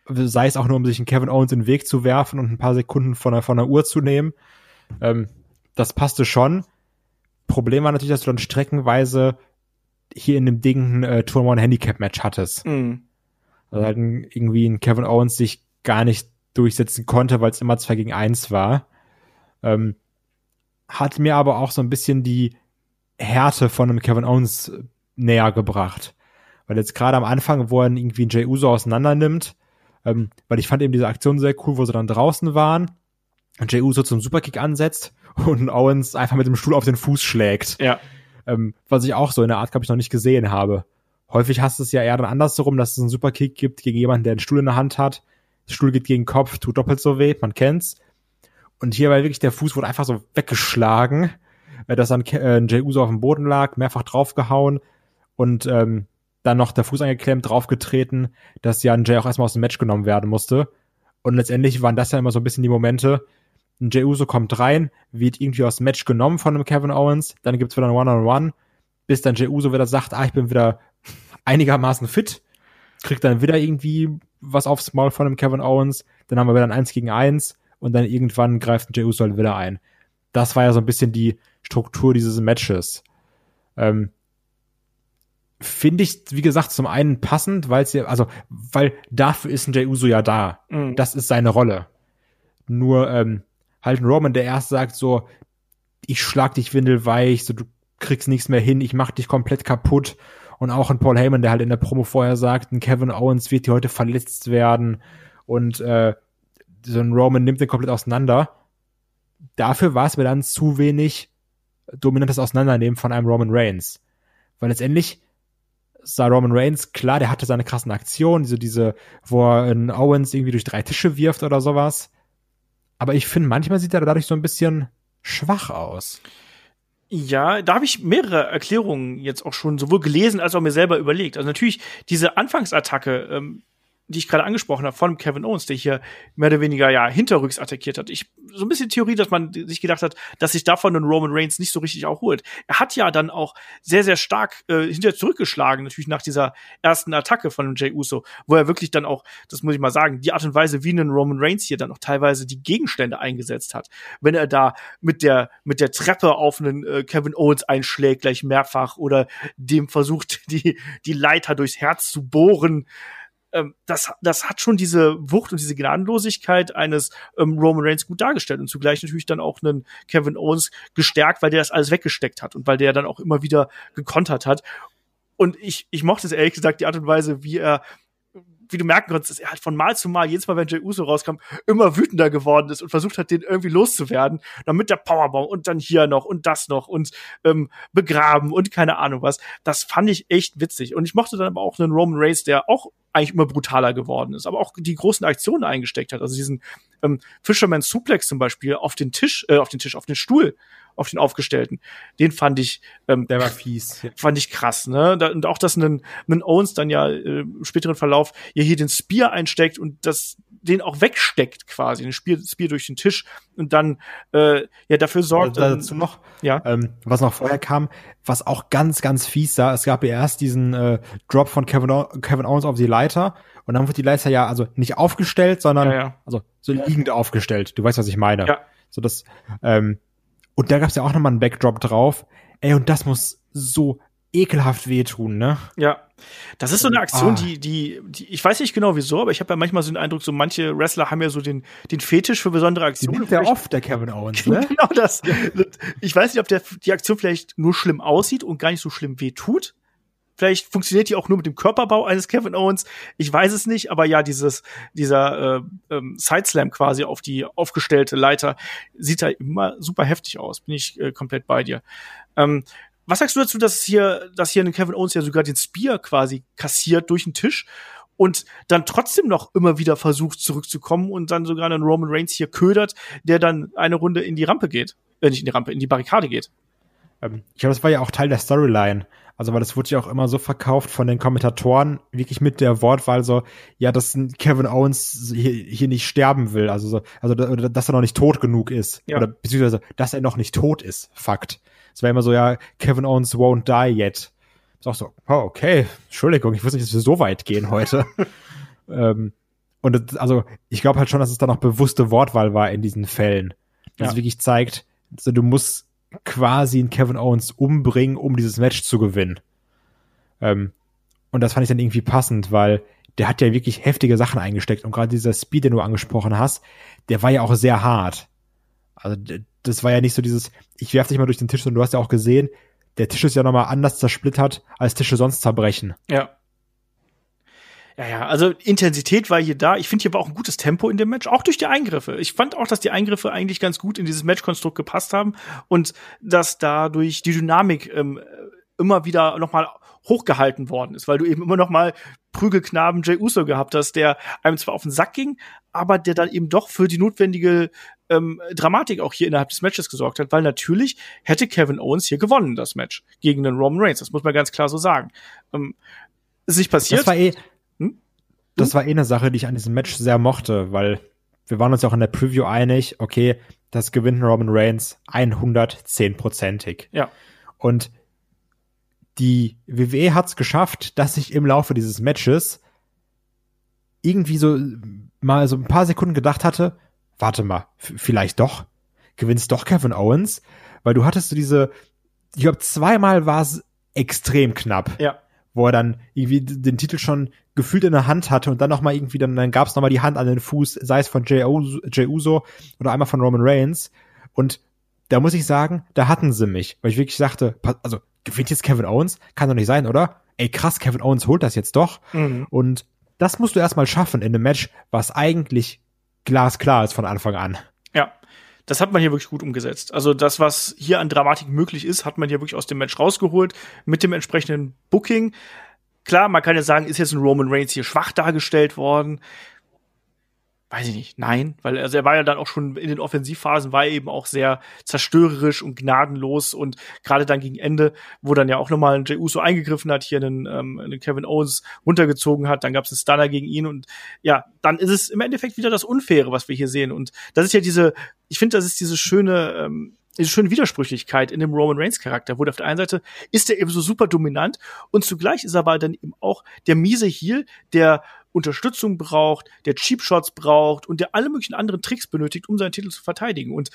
sei es auch nur, um sich einen Kevin Owens in den Weg zu werfen und ein paar Sekunden von der, von der Uhr zu nehmen. Ähm, das passte schon. Problem war natürlich, dass du dann streckenweise hier in dem Ding ein äh, Tour One Handicap Match hattest. Mhm. Also halt irgendwie ein Kevin Owens sich gar nicht durchsetzen konnte, weil es immer zwei gegen eins war. Ähm, hat mir aber auch so ein bisschen die Härte von einem Kevin Owens näher gebracht. Weil jetzt gerade am Anfang, wo er irgendwie einen Jey Uso auseinander nimmt, ähm, weil ich fand eben diese Aktion sehr cool, wo sie dann draußen waren und Jey Uso zum Superkick ansetzt und Owens einfach mit dem Stuhl auf den Fuß schlägt. Ja ähm, was ich auch so in der Art, glaube ich, noch nicht gesehen habe. Häufig hast du es ja eher dann andersrum, dass es einen Superkick gibt gegen jemanden, der einen Stuhl in der Hand hat. Der Stuhl geht gegen den Kopf, tut doppelt so weh, man kennt's. Und hier war wirklich der Fuß wurde einfach so weggeschlagen, äh, dass dann äh, Jay Uso auf dem Boden lag, mehrfach draufgehauen und ähm, dann noch der Fuß angeklemmt, draufgetreten, dass Jan Jay auch erstmal aus dem Match genommen werden musste. Und letztendlich waren das ja immer so ein bisschen die Momente, ein Jey Uso kommt rein, wird irgendwie aus dem Match genommen von einem Kevin Owens, dann gibt's wieder ein One-on-One, bis dann Jey Uso wieder sagt, ah, ich bin wieder einigermaßen fit, kriegt dann wieder irgendwie was aufs Maul von einem Kevin Owens, dann haben wir wieder ein 1 gegen 1 und dann irgendwann greift ein Jey Uso halt wieder ein. Das war ja so ein bisschen die Struktur dieses Matches. Ähm, Finde ich, wie gesagt, zum einen passend, weil es ja, also, weil dafür ist ein Jey Uso ja da. Mhm. Das ist seine Rolle. Nur, ähm, halt ein Roman, der erst sagt so, ich schlag dich windelweich, so du kriegst nichts mehr hin, ich mach dich komplett kaputt. Und auch ein Paul Heyman, der halt in der Promo vorher sagt, ein Kevin Owens wird hier heute verletzt werden. Und äh, so ein Roman nimmt den komplett auseinander. Dafür war es mir dann zu wenig dominantes Auseinandernehmen von einem Roman Reigns. Weil letztendlich sah Roman Reigns, klar, der hatte seine krassen Aktionen, diese, diese, wo er einen Owens irgendwie durch drei Tische wirft oder sowas. Aber ich finde, manchmal sieht er dadurch so ein bisschen schwach aus. Ja, da habe ich mehrere Erklärungen jetzt auch schon sowohl gelesen als auch mir selber überlegt. Also natürlich diese Anfangsattacke, ähm, die ich gerade angesprochen habe, von Kevin Owens, der hier mehr oder weniger ja hinterrücks attackiert hat. Ich so ein bisschen Theorie, dass man sich gedacht hat, dass sich davon ein Roman Reigns nicht so richtig auch holt. Er hat ja dann auch sehr sehr stark äh, hinterher zurückgeschlagen, natürlich nach dieser ersten Attacke von Jay Uso, wo er wirklich dann auch, das muss ich mal sagen, die Art und Weise, wie ein Roman Reigns hier dann auch teilweise die Gegenstände eingesetzt hat, wenn er da mit der mit der Treppe auf einen äh, Kevin Owens einschlägt gleich mehrfach oder dem versucht die die Leiter durchs Herz zu bohren ähm, das, das hat schon diese Wucht und diese Gnadenlosigkeit eines ähm, Roman Reigns gut dargestellt und zugleich natürlich dann auch einen Kevin Owens gestärkt, weil der das alles weggesteckt hat und weil der dann auch immer wieder gekontert hat. Und ich, ich mochte es ehrlich gesagt, die Art und Weise, wie er wie du merken konntest, dass er halt von Mal zu Mal, jedes Mal, wenn Jey Uso rauskam, immer wütender geworden ist und versucht hat, den irgendwie loszuwerden. Dann mit der Powerbomb und dann hier noch und das noch und ähm, begraben und keine Ahnung was. Das fand ich echt witzig. Und ich mochte dann aber auch einen Roman Reigns, der auch eigentlich immer brutaler geworden ist, aber auch die großen Aktionen eingesteckt hat. Also diesen ähm, Fisherman Suplex zum Beispiel auf den Tisch, äh, auf den Tisch, auf den Stuhl, auf den aufgestellten. Den fand ich, ähm, der war fies. Fand ich krass, ne? Da, und auch, dass ein, ein Owens dann ja äh, im späteren Verlauf ja hier den Spear einsteckt und das den auch wegsteckt quasi, den Spear, Spear durch den Tisch und dann äh, ja dafür sorgt. Also dazu noch, ja. Ähm, was noch vorher kam, was auch ganz, ganz fies sah, es gab ja erst diesen äh, Drop von Kevin, o Kevin Owens auf die Leiter und dann wird die Leiter ja also nicht aufgestellt, sondern ja, ja. also so liegend aufgestellt. Du weißt, was ich meine. Ja. So das, ähm, und da gab's ja auch nochmal einen Backdrop drauf. Ey, und das muss so ekelhaft wehtun, ne? Ja. Das ist so eine Aktion, ah. die, die, die, ich weiß nicht genau wieso, aber ich habe ja manchmal so den Eindruck, so manche Wrestler haben ja so den, den Fetisch für besondere Aktionen. Der oft, der Kevin Owens, ne? Genau das. Ich weiß nicht, ob der, die Aktion vielleicht nur schlimm aussieht und gar nicht so schlimm wehtut. Vielleicht funktioniert die auch nur mit dem Körperbau eines Kevin Owens. Ich weiß es nicht, aber ja, dieses, dieser äh, ähm, Sideslam quasi auf die aufgestellte Leiter sieht halt immer super heftig aus. Bin ich äh, komplett bei dir. Ähm, was sagst du dazu, dass hier, dass hier ein Kevin Owens ja sogar den Spear quasi kassiert durch den Tisch und dann trotzdem noch immer wieder versucht zurückzukommen und dann sogar einen Roman Reigns hier ködert, der dann eine Runde in die Rampe geht, äh, nicht in die Rampe, in die Barrikade geht. Ähm, ich glaube, das war ja auch Teil der Storyline. Also, weil das wurde ja auch immer so verkauft von den Kommentatoren, wirklich mit der Wortwahl so, ja, dass Kevin Owens hier, hier nicht sterben will, also so, also, dass er noch nicht tot genug ist. Ja. Oder beziehungsweise, dass er noch nicht tot ist. Fakt. Es war immer so, ja, Kevin Owens won't die yet. Ist auch so, oh, okay, Entschuldigung, ich wusste nicht, dass wir so weit gehen heute. ähm, und das, also, ich glaube halt schon, dass es da noch bewusste Wortwahl war in diesen Fällen. Das ja. wirklich zeigt, also, du musst quasi einen Kevin Owens umbringen, um dieses Match zu gewinnen. Ähm, und das fand ich dann irgendwie passend, weil der hat ja wirklich heftige Sachen eingesteckt und gerade dieser Speed, den du angesprochen hast, der war ja auch sehr hart. Also das war ja nicht so dieses, ich werf dich mal durch den Tisch, sondern du hast ja auch gesehen, der Tisch ist ja nochmal anders zersplittert, als Tische sonst zerbrechen. Ja. Ja, ja, also Intensität war hier da. Ich finde hier war auch ein gutes Tempo in dem Match, auch durch die Eingriffe. Ich fand auch, dass die Eingriffe eigentlich ganz gut in dieses Matchkonstrukt gepasst haben und dass dadurch die Dynamik ähm, immer wieder nochmal hochgehalten worden ist, weil du eben immer noch mal Prügelknaben Jay Uso gehabt hast, der einem zwar auf den Sack ging, aber der dann eben doch für die notwendige ähm, Dramatik auch hier innerhalb des Matches gesorgt hat, weil natürlich hätte Kevin Owens hier gewonnen, das Match gegen den Roman Reigns. Das muss man ganz klar so sagen. Ähm, ist nicht passiert. Das war eh, das war eh eine Sache, die ich an diesem Match sehr mochte, weil wir waren uns ja auch in der Preview einig, okay, das gewinnt Roman Reigns 110-prozentig. Ja. Und die WWE hat es geschafft, dass sich im Laufe dieses Matches irgendwie so mal so ein paar Sekunden gedacht hatte, warte mal, vielleicht doch, gewinnst doch Kevin Owens, weil du hattest so diese, ich glaube zweimal war es extrem knapp. Ja wo er dann irgendwie den Titel schon gefühlt in der Hand hatte und dann nochmal irgendwie, dann, dann gab es nochmal die Hand an den Fuß, sei es von Jey Uso, Jey Uso oder einmal von Roman Reigns. Und da muss ich sagen, da hatten sie mich, weil ich wirklich sagte, also gewinnt jetzt Kevin Owens? Kann doch nicht sein, oder? Ey, krass, Kevin Owens holt das jetzt doch. Mhm. Und das musst du erstmal schaffen in einem Match, was eigentlich glasklar ist von Anfang an. Ja das hat man hier wirklich gut umgesetzt. Also das, was hier an Dramatik möglich ist, hat man hier wirklich aus dem Match rausgeholt mit dem entsprechenden Booking. Klar, man kann ja sagen, ist jetzt ein Roman Reigns hier schwach dargestellt worden weiß ich nicht, nein, weil also er war ja dann auch schon in den Offensivphasen war eben auch sehr zerstörerisch und gnadenlos und gerade dann gegen Ende, wo dann ja auch nochmal ein Jey Uso eingegriffen hat, hier einen, ähm, einen Kevin Owens runtergezogen hat, dann gab es einen Stunner gegen ihn und ja, dann ist es im Endeffekt wieder das Unfaire, was wir hier sehen und das ist ja diese, ich finde, das ist diese schöne ähm, diese schöne Widersprüchlichkeit in dem Roman Reigns Charakter, wo auf der einen Seite ist er eben so super dominant und zugleich ist er aber dann eben auch der miese Heel, der Unterstützung braucht, der Cheap Shots braucht und der alle möglichen anderen Tricks benötigt, um seinen Titel zu verteidigen. Und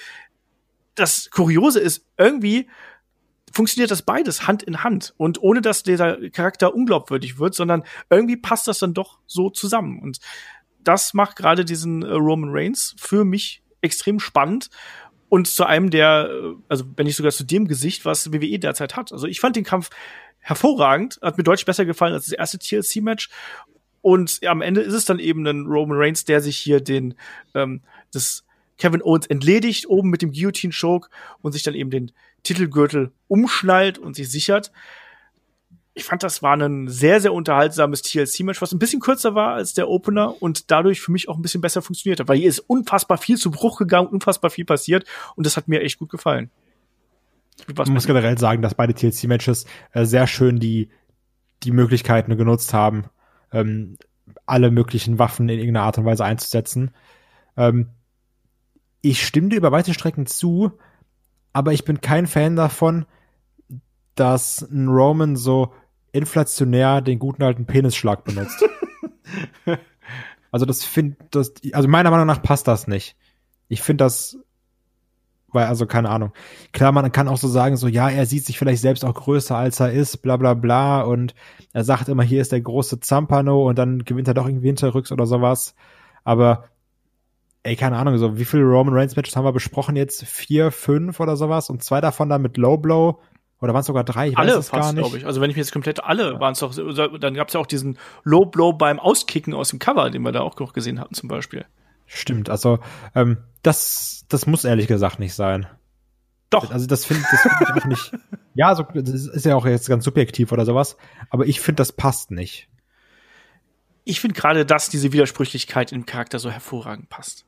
das Kuriose ist irgendwie funktioniert das beides Hand in Hand und ohne dass dieser Charakter unglaubwürdig wird, sondern irgendwie passt das dann doch so zusammen und das macht gerade diesen äh, Roman Reigns für mich extrem spannend und zu einem der, äh, also wenn nicht sogar zu dem Gesicht, was WWE derzeit hat. Also ich fand den Kampf hervorragend, hat mir deutlich besser gefallen als das erste TLC-Match. Und am Ende ist es dann eben ein Roman Reigns, der sich hier den ähm, das Kevin Owens entledigt, oben mit dem Guillotine-Choke und sich dann eben den Titelgürtel umschnallt und sich sichert. Ich fand, das war ein sehr, sehr unterhaltsames TLC-Match, was ein bisschen kürzer war als der Opener und dadurch für mich auch ein bisschen besser funktioniert hat, weil hier ist unfassbar viel zu Bruch gegangen, unfassbar viel passiert und das hat mir echt gut gefallen. Ich muss generell sagen, dass beide TLC-Matches äh, sehr schön die, die Möglichkeiten genutzt haben, ähm, alle möglichen Waffen in irgendeiner Art und Weise einzusetzen. Ähm, ich stimme dir über weite Strecken zu, aber ich bin kein Fan davon, dass ein Roman so inflationär den guten alten Penisschlag benutzt. also das finde das also meiner Meinung nach passt das nicht. Ich finde das weil also keine Ahnung. Klar, man kann auch so sagen, so ja, er sieht sich vielleicht selbst auch größer als er ist, bla bla bla und er sagt immer, hier ist der große Zampano und dann gewinnt er doch irgendwie hinterrücks oder sowas. Aber ey, keine Ahnung, so wie viele Roman Reigns Matches haben wir besprochen jetzt? Vier, fünf oder sowas und zwei davon dann mit Low Blow. Oder waren es sogar drei? Ich alle weiß es fast, gar nicht. glaube ich. Also wenn ich mir jetzt komplett alle ja. waren es doch, dann gab es ja auch diesen Low Blow beim Auskicken aus dem Cover, den wir da auch noch gesehen hatten zum Beispiel. Stimmt, also ähm, das, das muss ehrlich gesagt nicht sein. Doch. Also das finde das find ich auch nicht. Ja, so, das ist ja auch jetzt ganz subjektiv oder sowas, aber ich finde, das passt nicht. Ich finde gerade, dass diese Widersprüchlichkeit im Charakter so hervorragend passt.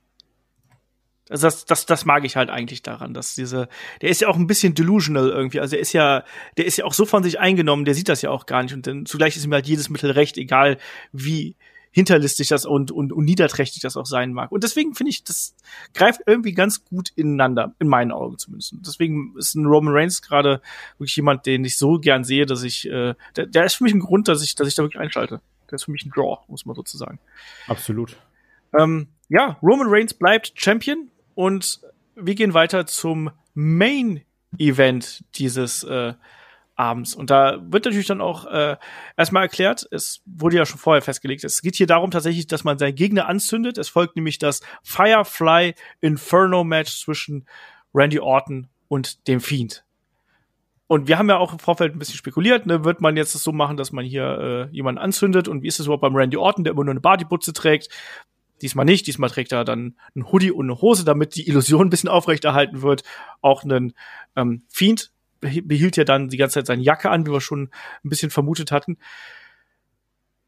Also das, das, das mag ich halt eigentlich daran, dass diese, der ist ja auch ein bisschen delusional irgendwie. Also er ist ja, der ist ja auch so von sich eingenommen, der sieht das ja auch gar nicht. Und dann zugleich ist ihm halt jedes Mittel recht, egal wie hinterlistig das und, und, und niederträchtig das auch sein mag. Und deswegen finde ich, das greift irgendwie ganz gut ineinander, in meinen Augen zumindest. Und deswegen ist ein Roman Reigns gerade wirklich jemand, den ich so gern sehe, dass ich, äh, der, der ist für mich ein Grund, dass ich, dass ich da wirklich einschalte. Der ist für mich ein Draw, muss man sozusagen. Absolut. Ähm, ja, Roman Reigns bleibt Champion und wir gehen weiter zum Main Event dieses äh, abends. Und da wird natürlich dann auch äh, erstmal erklärt, es wurde ja schon vorher festgelegt, es geht hier darum tatsächlich, dass man seinen Gegner anzündet. Es folgt nämlich das Firefly Inferno Match zwischen Randy Orton und dem Fiend. Und wir haben ja auch im Vorfeld ein bisschen spekuliert, ne, wird man jetzt das so machen, dass man hier äh, jemanden anzündet und wie ist es überhaupt beim Randy Orton, der immer nur eine Bodybutze trägt? Diesmal nicht. Diesmal trägt er dann ein Hoodie und eine Hose, damit die Illusion ein bisschen aufrechterhalten wird. Auch einen ähm, Fiend behielt ja dann die ganze Zeit seine Jacke an, wie wir schon ein bisschen vermutet hatten.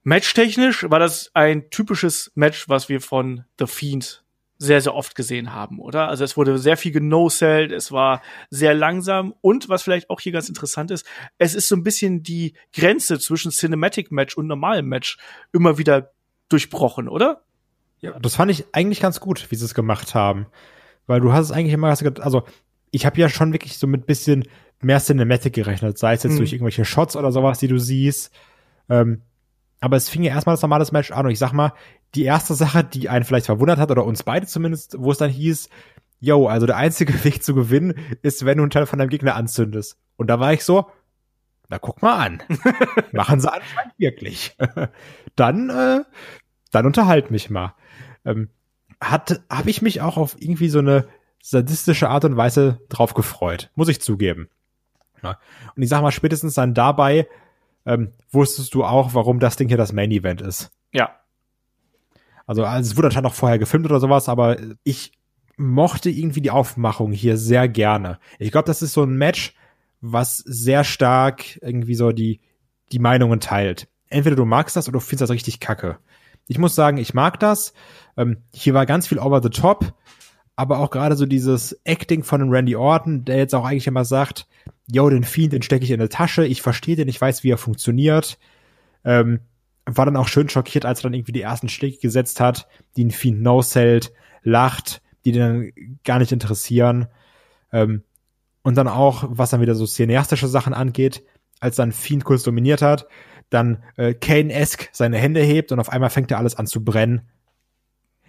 Matchtechnisch war das ein typisches Match, was wir von The Fiend sehr, sehr oft gesehen haben, oder? Also es wurde sehr viel genosellt, es war sehr langsam und was vielleicht auch hier ganz interessant ist, es ist so ein bisschen die Grenze zwischen Cinematic Match und normalem Match immer wieder durchbrochen, oder? Ja, das fand ich eigentlich ganz gut, wie sie es gemacht haben. Weil du hast es eigentlich immer, also ich habe ja schon wirklich so mit bisschen mehr Cinematic gerechnet, sei es jetzt mhm. durch irgendwelche Shots oder sowas, die du siehst. Ähm, aber es fing ja erstmal das normale Match an und ich sag mal, die erste Sache, die einen vielleicht verwundert hat oder uns beide zumindest, wo es dann hieß, yo, also der einzige Weg zu gewinnen ist, wenn du einen Teil von deinem Gegner anzündest. Und da war ich so, na guck mal an. Machen sie anscheinend wirklich. dann, äh, dann unterhalt mich mal ähm, hat, habe ich mich auch auf irgendwie so eine sadistische Art und Weise drauf gefreut, muss ich zugeben. Ja. Und ich sag mal, spätestens dann dabei ähm, wusstest du auch, warum das Ding hier das Main Event ist. Ja. Also, also es wurde anscheinend noch vorher gefilmt oder sowas, aber ich mochte irgendwie die Aufmachung hier sehr gerne. Ich glaube, das ist so ein Match, was sehr stark irgendwie so die, die Meinungen teilt. Entweder du magst das oder du findest das richtig kacke. Ich muss sagen, ich mag das. Ähm, hier war ganz viel over the top, aber auch gerade so dieses Acting von Randy Orton, der jetzt auch eigentlich immer sagt, yo, den Fiend, den stecke ich in der Tasche, ich verstehe den, ich weiß, wie er funktioniert. Ähm, war dann auch schön schockiert, als er dann irgendwie die ersten Schläge gesetzt hat, die den Fiend no-sellt, lacht, die den dann gar nicht interessieren. Ähm, und dann auch, was dann wieder so cineastische Sachen angeht, als dann Fiend kurz dominiert hat, dann äh, Kane-esque seine Hände hebt und auf einmal fängt er alles an zu brennen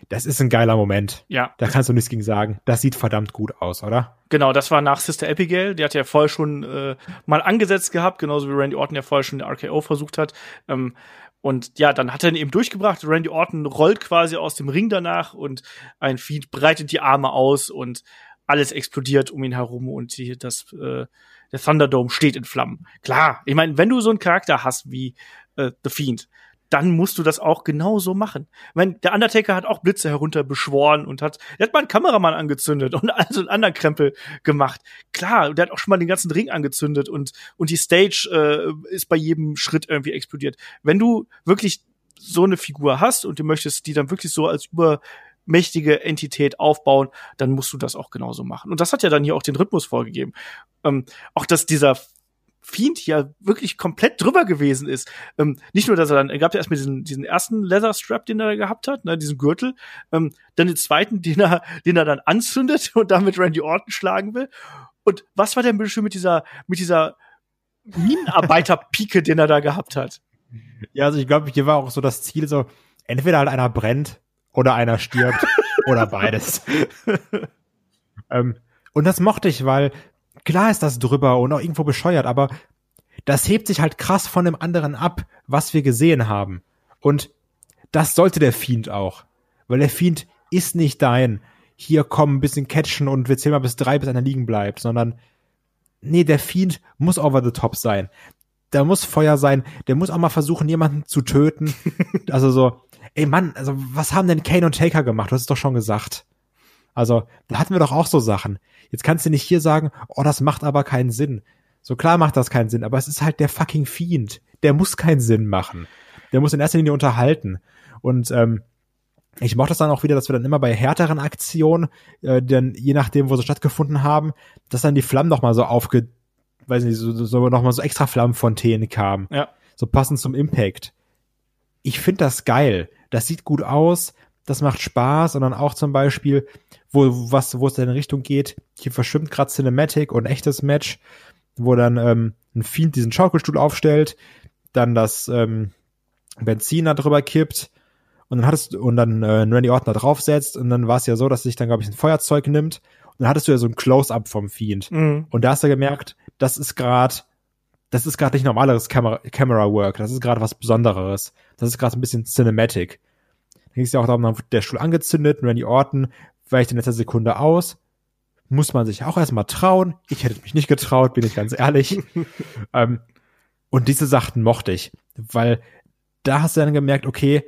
das ist ein geiler Moment. Ja. Da kannst du nichts gegen sagen. Das sieht verdammt gut aus, oder? Genau, das war nach Sister Abigail. Die hat ja vorher schon äh, mal angesetzt gehabt, genauso wie Randy Orton ja vorher schon den RKO versucht hat. Ähm, und ja, dann hat er ihn eben durchgebracht. Randy Orton rollt quasi aus dem Ring danach und ein Feed breitet die Arme aus und alles explodiert um ihn herum und die, das, äh, der Thunderdome steht in Flammen. Klar, ich meine, wenn du so einen Charakter hast wie äh, The Fiend, dann musst du das auch genauso machen. Ich meine, der Undertaker hat auch Blitze herunterbeschworen und hat, der hat mal einen Kameramann angezündet und also einen anderen Krempel gemacht. Klar, der hat auch schon mal den ganzen Ring angezündet und, und die Stage äh, ist bei jedem Schritt irgendwie explodiert. Wenn du wirklich so eine Figur hast und du möchtest die dann wirklich so als übermächtige Entität aufbauen, dann musst du das auch genauso machen. Und das hat ja dann hier auch den Rhythmus vorgegeben. Ähm, auch dass dieser Fiend ja wirklich komplett drüber gewesen ist. Ähm, nicht nur, dass er dann, er gab ja erstmal diesen, diesen ersten Leather Strap, den er gehabt hat, ne, diesen Gürtel, ähm, dann den zweiten, den er, den er dann anzündet und damit Randy Orton schlagen will. Und was war denn bitte schön mit dieser, mit dieser Minenarbeiter-Pike, den er da gehabt hat? Ja, also ich glaube, hier war auch so das Ziel so, entweder halt einer brennt oder einer stirbt oder beides. ähm, und das mochte ich, weil klar ist das drüber und auch irgendwo bescheuert, aber das hebt sich halt krass von dem anderen ab, was wir gesehen haben. Und das sollte der Fiend auch. Weil der Fiend ist nicht dein, hier komm, ein bisschen catchen und wir zählen mal bis drei, bis einer liegen bleibt, sondern nee, der Fiend muss over the top sein. Da muss Feuer sein, der muss auch mal versuchen, jemanden zu töten. also so, ey Mann, also was haben denn Kane und Taker gemacht? Du hast es doch schon gesagt. Also, da hatten wir doch auch so Sachen. Jetzt kannst du nicht hier sagen, oh, das macht aber keinen Sinn. So klar macht das keinen Sinn, aber es ist halt der fucking Fiend. Der muss keinen Sinn machen. Der muss in erster Linie unterhalten. Und ähm, ich mochte das dann auch wieder, dass wir dann immer bei härteren Aktionen, äh, denn je nachdem, wo sie stattgefunden haben, dass dann die Flammen noch mal so aufge, weiß nicht, so, so noch mal so extra Flammenfontänen kamen. Ja. So passend zum Impact. Ich finde das geil. Das sieht gut aus das macht Spaß und dann auch zum Beispiel, wo was wo es in Richtung geht, hier verschwimmt gerade Cinematic und echtes Match, wo dann ähm, ein Fiend diesen Schaukelstuhl aufstellt, dann das ähm, Benzin da drüber kippt und dann hattest und dann äh, Randy Orton da draufsetzt und dann war es ja so, dass sich dann glaube ich ein Feuerzeug nimmt und dann hattest du ja so ein Close-up vom Fiend Mhm. und da hast du gemerkt, das ist gerade das ist gerade nicht normaleres Camera, Camera Work, das ist gerade was Besonderes. Das ist gerade ein bisschen Cinematic. Da ging es ja auch darum, dann wird der Stuhl angezündet, Randy Orton weicht in letzter Sekunde aus. Muss man sich auch erstmal trauen. Ich hätte mich nicht getraut, bin ich ganz ehrlich. ähm, und diese Sachen mochte ich, weil da hast du dann gemerkt, okay,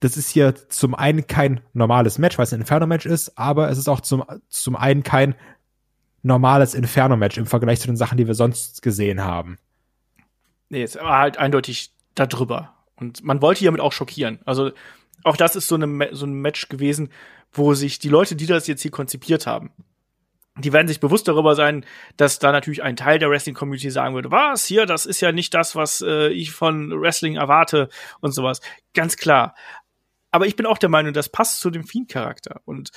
das ist hier zum einen kein normales Match, weil es ein Inferno-Match ist, aber es ist auch zum, zum einen kein normales Inferno-Match im Vergleich zu den Sachen, die wir sonst gesehen haben. Nee, es war halt eindeutig da drüber. Und man wollte hiermit auch schockieren. Also auch das ist so, eine, so ein Match gewesen, wo sich die Leute, die das jetzt hier konzipiert haben, die werden sich bewusst darüber sein, dass da natürlich ein Teil der Wrestling-Community sagen würde, was hier, das ist ja nicht das, was äh, ich von Wrestling erwarte und sowas. Ganz klar. Aber ich bin auch der Meinung, das passt zu dem Fiend-Charakter. Und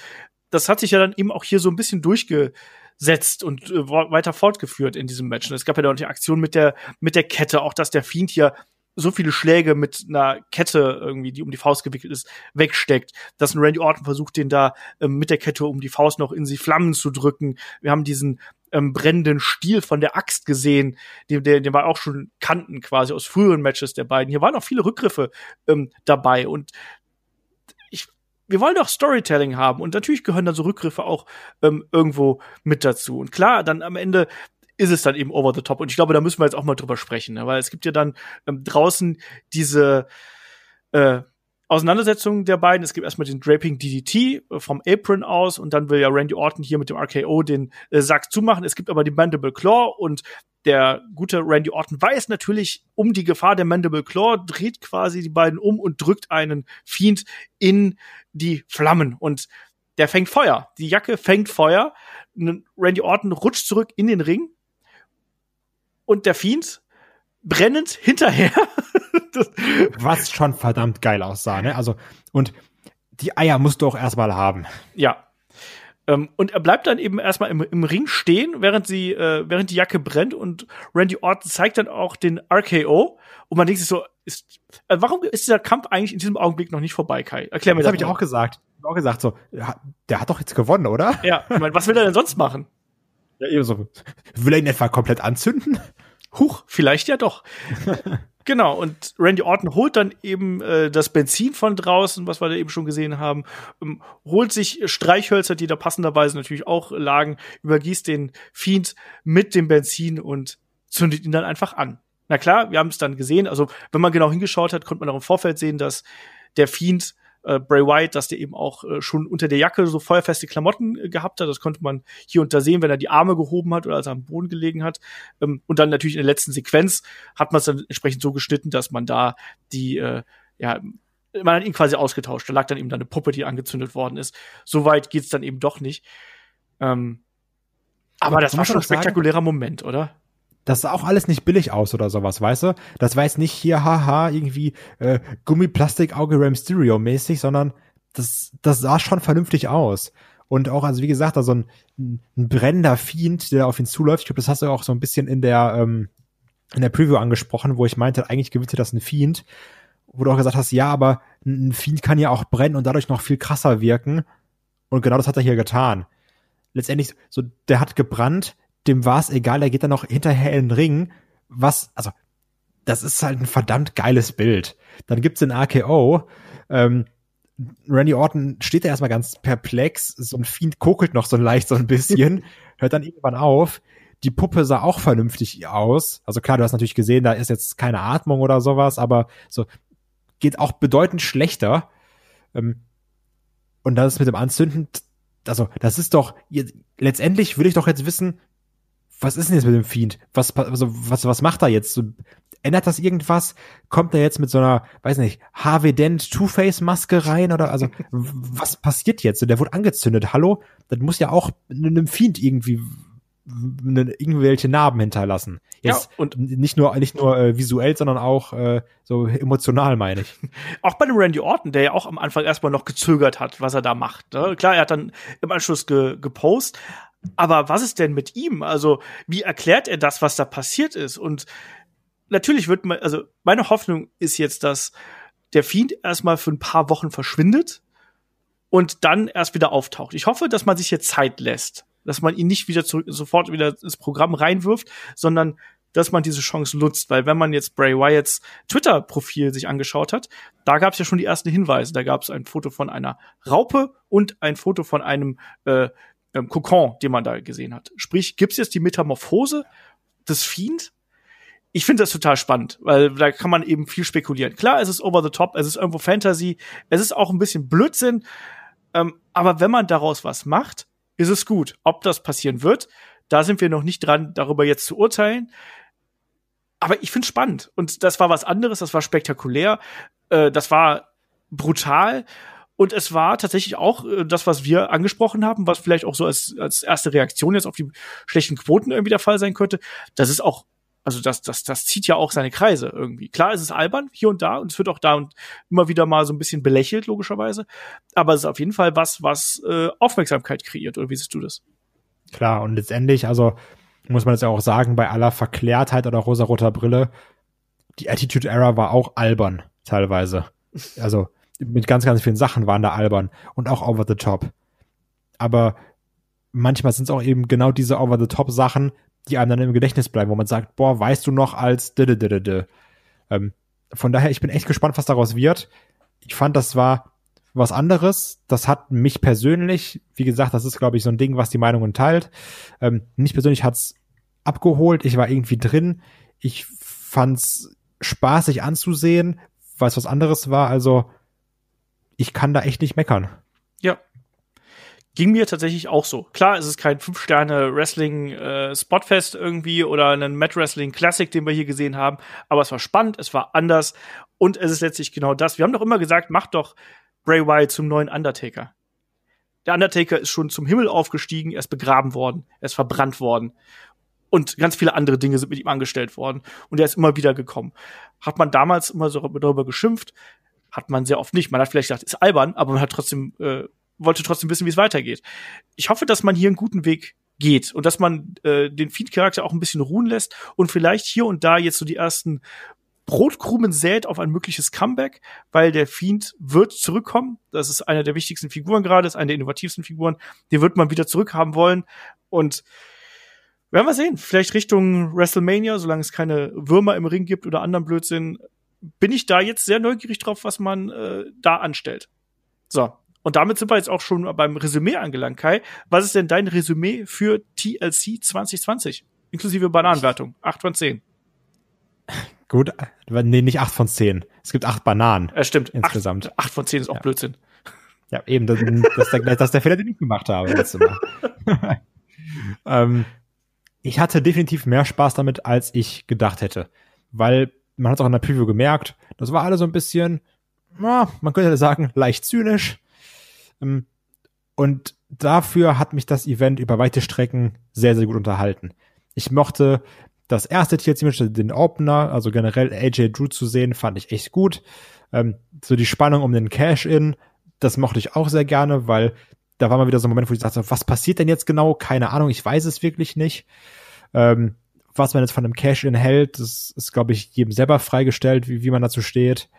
das hat sich ja dann eben auch hier so ein bisschen durchgesetzt und äh, weiter fortgeführt in diesem Match. Und es gab ja dann auch die Aktion mit der, mit der Kette, auch dass der Fiend hier so viele Schläge mit einer Kette irgendwie, die um die Faust gewickelt ist, wegsteckt. Dass ein Randy Orton versucht, den da ähm, mit der Kette um die Faust noch in die Flammen zu drücken. Wir haben diesen ähm, brennenden Stiel von der Axt gesehen, den, der, den war auch schon Kanten quasi aus früheren Matches der beiden. Hier waren auch viele Rückgriffe ähm, dabei und ich, wir wollen doch Storytelling haben und natürlich gehören da so Rückgriffe auch ähm, irgendwo mit dazu. Und klar, dann am Ende ist es dann eben over the top. Und ich glaube, da müssen wir jetzt auch mal drüber sprechen, ne? weil es gibt ja dann ähm, draußen diese äh, Auseinandersetzung der beiden. Es gibt erstmal den Draping DDT äh, vom Apron aus und dann will ja Randy Orton hier mit dem RKO den äh, Sack zumachen. Es gibt aber die Mandible Claw und der gute Randy Orton weiß natürlich um die Gefahr der Mandible Claw, dreht quasi die beiden um und drückt einen Fiend in die Flammen und der fängt Feuer. Die Jacke fängt Feuer. Randy Orton rutscht zurück in den Ring und der Fiend brennend hinterher. Was schon verdammt geil aussah, ne? Also, und die Eier musst du auch erstmal haben. Ja. Ähm, und er bleibt dann eben erstmal im, im Ring stehen, während sie, äh, während die Jacke brennt und Randy Orton zeigt dann auch den RKO und man denkt sich so, ist, äh, warum ist dieser Kampf eigentlich in diesem Augenblick noch nicht vorbei, Kai? Erklär mir Das das. habe ich auch gesagt. auch gesagt, so, der hat doch jetzt gewonnen, oder? Ja, ich meine, was will er denn sonst machen? Ja, eben so. Will er ihn etwa komplett anzünden? Huch, vielleicht ja doch. genau, und Randy Orton holt dann eben äh, das Benzin von draußen, was wir da eben schon gesehen haben, ähm, holt sich Streichhölzer, die da passenderweise natürlich auch lagen, übergießt den Fiend mit dem Benzin und zündet ihn dann einfach an. Na klar, wir haben es dann gesehen, also wenn man genau hingeschaut hat, konnte man auch im Vorfeld sehen, dass der Fiend äh, Bray Wyatt, dass der eben auch äh, schon unter der Jacke so feuerfeste Klamotten äh, gehabt hat. Das konnte man hier und da sehen, wenn er die Arme gehoben hat oder als er am Boden gelegen hat. Ähm, und dann natürlich in der letzten Sequenz hat man es dann entsprechend so geschnitten, dass man da die, äh, ja, man hat ihn quasi ausgetauscht. Da lag dann eben dann eine Puppe, die angezündet worden ist. So weit geht's dann eben doch nicht. Ähm, aber das war schon ein spektakulärer sagen, Moment, oder? Das sah auch alles nicht billig aus oder sowas, weißt du? Das war jetzt nicht hier, haha, irgendwie äh, Gummiplastik-Auge Ram Stereo mäßig, sondern das, das sah schon vernünftig aus. Und auch, also wie gesagt, da so ein, ein brennender Fiend, der auf ihn zuläuft. Ich glaube, das hast du auch so ein bisschen in der, ähm, in der Preview angesprochen, wo ich meinte, eigentlich gewinnt das ein Fiend. Wo du auch gesagt hast, ja, aber ein Fiend kann ja auch brennen und dadurch noch viel krasser wirken. Und genau das hat er hier getan. Letztendlich, so, der hat gebrannt, dem war es egal, er geht dann noch hinterher in den Ring. Was, also, das ist halt ein verdammt geiles Bild. Dann gibt's den AKO. Ähm, Randy Orton steht da erstmal ganz perplex. So ein Fiend kokelt noch so leicht so ein bisschen, hört dann irgendwann auf. Die Puppe sah auch vernünftig aus. Also klar, du hast natürlich gesehen, da ist jetzt keine Atmung oder sowas, aber so geht auch bedeutend schlechter. Ähm, und das ist mit dem Anzünden, also das ist doch, letztendlich will ich doch jetzt wissen, was ist denn jetzt mit dem Fiend? Was, also, was, was macht er jetzt? Ändert das irgendwas? Kommt er jetzt mit so einer, weiß nicht, Harvey Dent Two-Face-Maske rein oder, also, was passiert jetzt? Der wurde angezündet. Hallo? Das muss ja auch einem Fiend irgendwie irgendwelche Narben hinterlassen. Jetzt ja, und nicht nur nicht nur äh, visuell, sondern auch äh, so emotional, meine ich. Auch bei dem Randy Orton, der ja auch am Anfang erstmal noch gezögert hat, was er da macht. Ne? Klar, er hat dann im Anschluss ge gepost, aber was ist denn mit ihm? Also, wie erklärt er das, was da passiert ist? Und natürlich wird man, also meine Hoffnung ist jetzt, dass der Fiend erstmal für ein paar Wochen verschwindet und dann erst wieder auftaucht. Ich hoffe, dass man sich jetzt Zeit lässt, dass man ihn nicht wieder zurück, sofort wieder ins Programm reinwirft, sondern dass man diese Chance nutzt, weil wenn man jetzt Bray Wyatts Twitter-Profil sich angeschaut hat, da gab es ja schon die ersten Hinweise. Da gab es ein Foto von einer Raupe und ein Foto von einem äh, ähm, Kokon, den man da gesehen hat. Sprich, gibt's jetzt die Metamorphose des Fiend? Ich finde das total spannend, weil da kann man eben viel spekulieren. Klar, es ist over the top, es ist irgendwo Fantasy, es ist auch ein bisschen Blödsinn, ähm, aber wenn man daraus was macht, ist es gut. Ob das passieren wird, da sind wir noch nicht dran, darüber jetzt zu urteilen. Aber ich finde spannend. Und das war was anderes, das war spektakulär, äh, das war brutal. Und es war tatsächlich auch äh, das, was wir angesprochen haben, was vielleicht auch so als, als erste Reaktion jetzt auf die schlechten Quoten irgendwie der Fall sein könnte. Das ist auch, also das, das, das zieht ja auch seine Kreise irgendwie. Klar, es ist albern hier und da und es wird auch da und immer wieder mal so ein bisschen belächelt, logischerweise. Aber es ist auf jeden Fall was, was äh, Aufmerksamkeit kreiert. Oder wie siehst du das? Klar, und letztendlich, also muss man jetzt ja auch sagen, bei aller Verklärtheit oder rosaroter Brille, die Attitude Era war auch albern, teilweise. Also, mit ganz, ganz vielen Sachen waren da albern und auch over the top. Aber manchmal sind es auch eben genau diese over the top Sachen, die einem dann im Gedächtnis bleiben, wo man sagt, boah, weißt du noch als ähm, Von daher, ich bin echt gespannt, was daraus wird. Ich fand, das war was anderes. Das hat mich persönlich, wie gesagt, das ist, glaube ich, so ein Ding, was die Meinungen teilt. Ähm, mich persönlich hat's abgeholt. Ich war irgendwie drin. Ich fand's spaßig anzusehen, weil es was anderes war. Also ich kann da echt nicht meckern. Ja. Ging mir tatsächlich auch so. Klar, es ist kein Fünf-Sterne-Wrestling-Spotfest äh, irgendwie oder ein Matt-Wrestling-Classic, den wir hier gesehen haben, aber es war spannend, es war anders und es ist letztlich genau das. Wir haben doch immer gesagt, mach doch Bray Wyatt zum neuen Undertaker. Der Undertaker ist schon zum Himmel aufgestiegen, er ist begraben worden, er ist verbrannt worden. Und ganz viele andere Dinge sind mit ihm angestellt worden. Und er ist immer wieder gekommen. Hat man damals immer so darüber geschimpft, hat man sehr oft nicht. Man hat vielleicht gedacht, ist albern, aber man hat trotzdem, äh, wollte trotzdem wissen, wie es weitergeht. Ich hoffe, dass man hier einen guten Weg geht und dass man äh, den Feed-Charakter auch ein bisschen ruhen lässt und vielleicht hier und da jetzt so die ersten Brotkrumen sät auf ein mögliches Comeback, weil der Fiend wird zurückkommen. Das ist einer der wichtigsten Figuren gerade, ist eine der innovativsten Figuren. Die wird man wieder zurückhaben wollen. Und werden wir sehen. Vielleicht Richtung WrestleMania, solange es keine Würmer im Ring gibt oder anderen Blödsinn, bin ich da jetzt sehr neugierig drauf, was man äh, da anstellt. So. Und damit sind wir jetzt auch schon beim Resümee angelangt, Kai. Was ist denn dein Resümee für TLC 2020? Inklusive Bananenwertung. 8 von 10. Gut, nee, nicht 8 von 10. Es gibt 8 Bananen. Ja, stimmt. Insgesamt. 8, 8 von 10 ist auch Ja. Blödsinn. Ja, eben, das, das, ist der, das ist der Fehler, den ich gemacht habe letztes Mal. ähm, ich hatte definitiv mehr Spaß damit, als ich gedacht hätte. Weil man hat es auch in der Preview gemerkt, das war alle so ein bisschen, na, man könnte sagen, leicht zynisch. Ähm, Und dafür hat mich das Event über weite Strecken sehr, sehr gut unterhalten. Ich mochte das erste TLC-Match, den Opener, also generell AJ Drew zu sehen, fand ich echt gut. Ähm, so die Spannung um den Cash-In, das mochte ich auch sehr gerne, weil da war mal wieder so ein Moment, wo ich dachte, was passiert denn jetzt genau? Keine Ahnung, ich weiß es wirklich nicht. Ähm, was man jetzt von einem Cash-In hält, das ist, glaube ich, jedem selber freigestellt, wie, wie man dazu steht.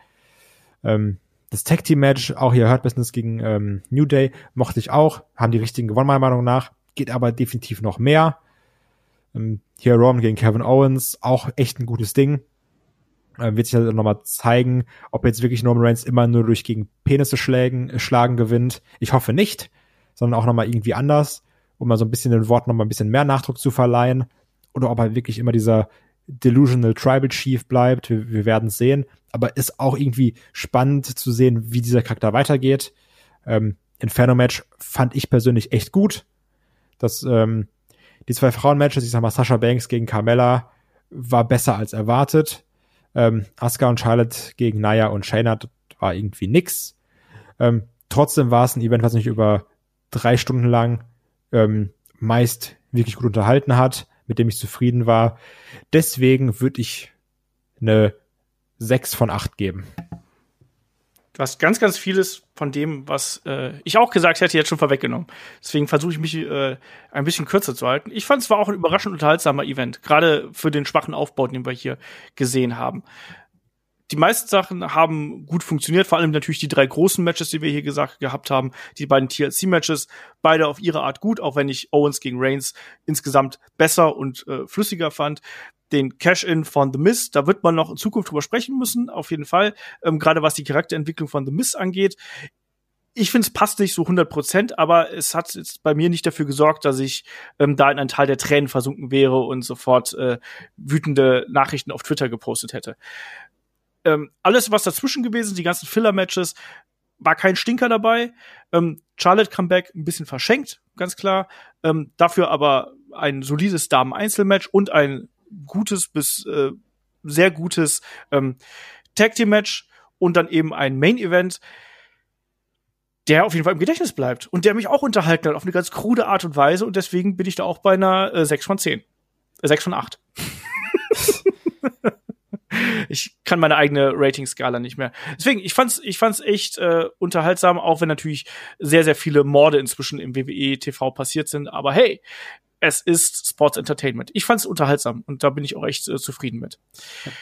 Ähm, das Tag Team Match, auch hier Hurt Business gegen ähm, New Day, mochte ich auch. Haben die richtigen gewonnen, meiner Meinung nach. Geht aber definitiv noch mehr. Ähm, hier Roman gegen Kevin Owens, auch echt ein gutes Ding. Ähm, wird sich halt nochmal zeigen, ob jetzt wirklich Norman Reigns immer nur durch gegen Penisse schlägen, äh, schlagen gewinnt. Ich hoffe nicht, sondern auch nochmal irgendwie anders, um mal so ein bisschen den Worten nochmal ein bisschen mehr Nachdruck zu verleihen. Oder ob er wirklich immer dieser Delusional Tribal Chief bleibt. Wir, wir werden es sehen. Aber ist auch irgendwie spannend zu sehen, wie dieser Charakter weitergeht. Ähm, Inferno Match fand ich persönlich echt gut. Das, ähm, die zwei Frauen-Matches, ich sag mal Sasha Banks gegen Carmella, war besser als erwartet. Ähm, Asuka und Charlotte gegen Naya und Shayna das war irgendwie nix. Ähm, trotzdem war es ein Event, was mich über drei Stunden lang ähm, meist wirklich gut unterhalten hat, mit dem ich zufrieden war. Deswegen würde ich eine 6 von 8 geben. Du hast ganz, ganz vieles von dem, was äh, ich auch gesagt hätte, jetzt schon vorweggenommen. Deswegen versuche ich mich äh, ein bisschen kürzer zu halten. Ich fand es war auch ein überraschend unterhaltsamer Event, gerade für den schwachen Aufbau, den wir hier gesehen haben. Die meisten Sachen haben gut funktioniert, vor allem natürlich die drei großen Matches, die wir hier gesagt gehabt haben, die beiden TLC-Matches, beide auf ihre Art gut, auch wenn ich Owens gegen Reigns insgesamt besser und äh, flüssiger fand den Cash-In von The Miz, da wird man noch in Zukunft drüber sprechen müssen, auf jeden Fall, ähm, gerade was die Charakterentwicklung von The Miz angeht. Ich finde, es passt nicht so 100 Prozent, aber es hat jetzt bei mir nicht dafür gesorgt, dass ich ähm, da in einen Teil der Tränen versunken wäre und sofort äh, wütende Nachrichten auf Twitter gepostet hätte. Ähm, alles, was dazwischen gewesen ist, die ganzen Filler-Matches, war kein Stinker dabei. Ähm, Charlotte Comeback ein bisschen verschenkt, ganz klar. Ähm, dafür aber ein solides Damen-Einzelmatch und ein gutes bis äh, sehr gutes ähm, Tag Team Match und dann eben ein Main Event, der auf jeden Fall im Gedächtnis bleibt und der mich auch unterhalten hat auf eine ganz krude Art und Weise und deswegen bin ich da auch bei einer äh, 6 von 10. Äh, 6 von 8. ich kann meine eigene Rating-Skala nicht mehr. Deswegen, ich fand's, ich fand's echt äh, unterhaltsam, auch wenn natürlich sehr, sehr viele Morde inzwischen im WWE TV passiert sind. Aber hey, es ist Sports Entertainment. Ich fand's unterhaltsam und da bin ich auch echt äh, zufrieden mit.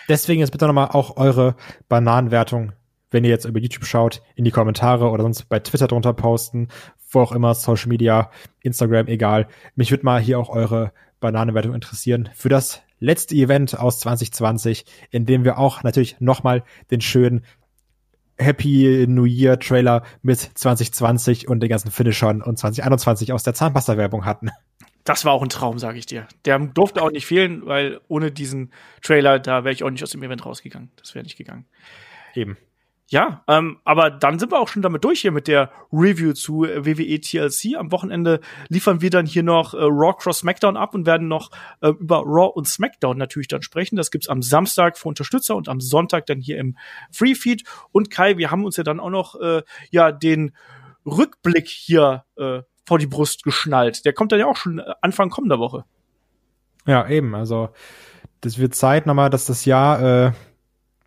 Deswegen jetzt bitte nochmal auch eure Bananenwertung, wenn ihr jetzt über YouTube schaut, in die Kommentare oder sonst bei Twitter drunter posten, wo auch immer, Social Media, Instagram, egal. Mich würde mal hier auch eure Bananenwertung interessieren für das letzte Event aus 2020, in dem wir auch natürlich nochmal den schönen Happy New Year Trailer mit 2020 und den ganzen Finishern und 2021 aus der Zahnpasta-Werbung hatten. Das war auch ein Traum, sage ich dir. Der durfte auch nicht fehlen, weil ohne diesen Trailer, da wäre ich auch nicht aus dem Event rausgegangen. Das wäre nicht gegangen. Eben. Ja, ähm, aber dann sind wir auch schon damit durch hier mit der Review zu äh, WWE TLC. Am Wochenende liefern wir dann hier noch äh, Raw Cross SmackDown ab und werden noch äh, über Raw und SmackDown natürlich dann sprechen. Das gibt's am Samstag für Unterstützer und am Sonntag dann hier im Free Feed. Und Kai, wir haben uns ja dann auch noch äh, ja den Rückblick hier äh, vor die Brust geschnallt. Der kommt dann ja auch schon äh, Anfang kommender Woche. Ja, eben. Also das wird Zeit nochmal, dass das Jahr, äh,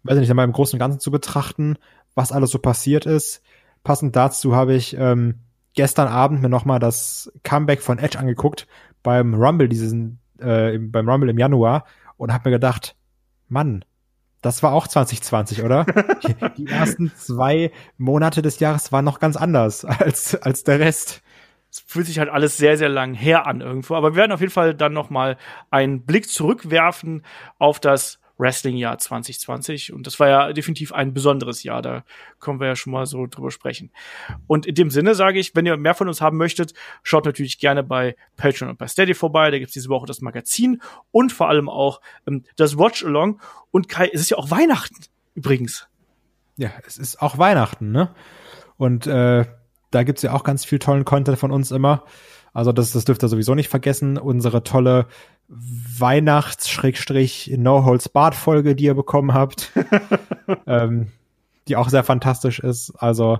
weiß ich nicht, einmal im Großen und Ganzen zu betrachten, was alles so passiert ist. Passend dazu habe ich ähm, gestern Abend mir nochmal das Comeback von Edge angeguckt beim Rumble diesen, äh, im, beim Rumble im Januar und habe mir gedacht, Mann, Das war auch 2020, oder? Die ersten zwei Monate des Jahres waren noch ganz anders als, als der Rest. Es fühlt sich halt alles sehr, sehr lang her an irgendwo. Aber wir werden auf jeden Fall dann noch mal einen Blick zurückwerfen auf das Wrestling-Jahr 2020. Und das war ja definitiv ein besonderes Jahr. Da können wir ja schon mal so drüber sprechen. Und in dem Sinne sage ich, wenn ihr mehr von uns haben möchtet, schaut natürlich gerne bei Patreon und bei Steady vorbei. Da gibt's diese Woche das Magazin und vor allem auch ähm, das Watch-Along. Und Kai, es ist ja auch Weihnachten übrigens. Ja, es ist auch Weihnachten, ne? Und äh, da gibt's ja auch ganz viel tollen Content von uns immer. Also das, das dürft ihr sowieso nicht vergessen. Unsere tolle Weihnachts-No-Holds-Bart-Folge, die ihr bekommen habt, ähm, die auch sehr fantastisch ist. Also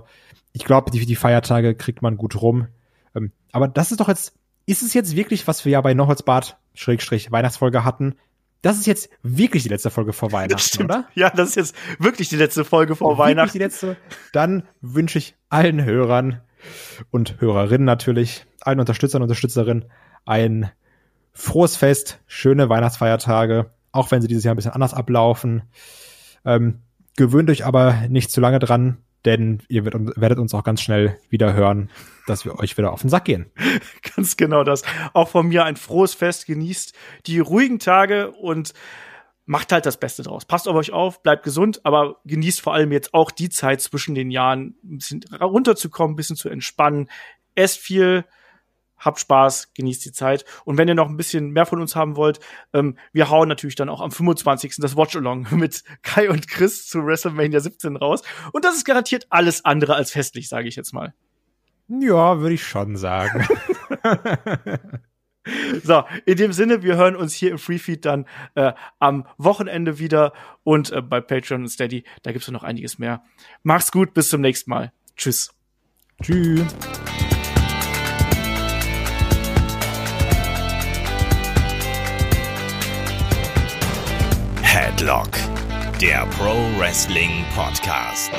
ich glaube, die, die Feiertage kriegt man gut rum. Ähm, aber das ist doch jetzt, ist es jetzt wirklich, was wir ja bei No Holds Bart Schrägstrich Weihnachtsfolge hatten? Das ist jetzt wirklich die letzte Folge vor Weihnachten, oder? Ja, das ist jetzt wirklich die letzte Folge vor wirklich Weihnachten. Die letzte. Dann wünsche ich allen Hörern und Hörerinnen natürlich, allen Unterstützern und Unterstützerinnen ein frohes Fest, schöne Weihnachtsfeiertage, auch wenn sie dieses Jahr ein bisschen anders ablaufen. Ähm, gewöhnt euch aber nicht zu lange dran, denn ihr werdet uns auch ganz schnell wieder hören, dass wir euch wieder auf den Sack gehen. Ganz genau das. Auch von mir ein frohes Fest. Genießt die ruhigen Tage und macht halt das Beste draus. Passt auf euch auf, bleibt gesund, aber genießt vor allem jetzt auch die Zeit zwischen den Jahren, ein bisschen runterzukommen, ein bisschen zu entspannen. Esst viel, habt Spaß, genießt die Zeit. Und wenn ihr noch ein bisschen mehr von uns haben wollt, ähm, wir hauen natürlich dann auch am 25. das Watch-Along mit Kai und Chris zu WrestleMania 17 raus. Und das ist garantiert alles andere als festlich, sage ich jetzt mal. Ja, würde ich schon sagen. so, in dem Sinne, wir hören uns hier im Freefeed dann äh, am Wochenende wieder und äh, bei Patreon und Steady, da gibt's noch einiges mehr. Mach's gut, bis zum nächsten Mal. Tschüss. Tschüss. Headlock, der Pro Wrestling Podcast.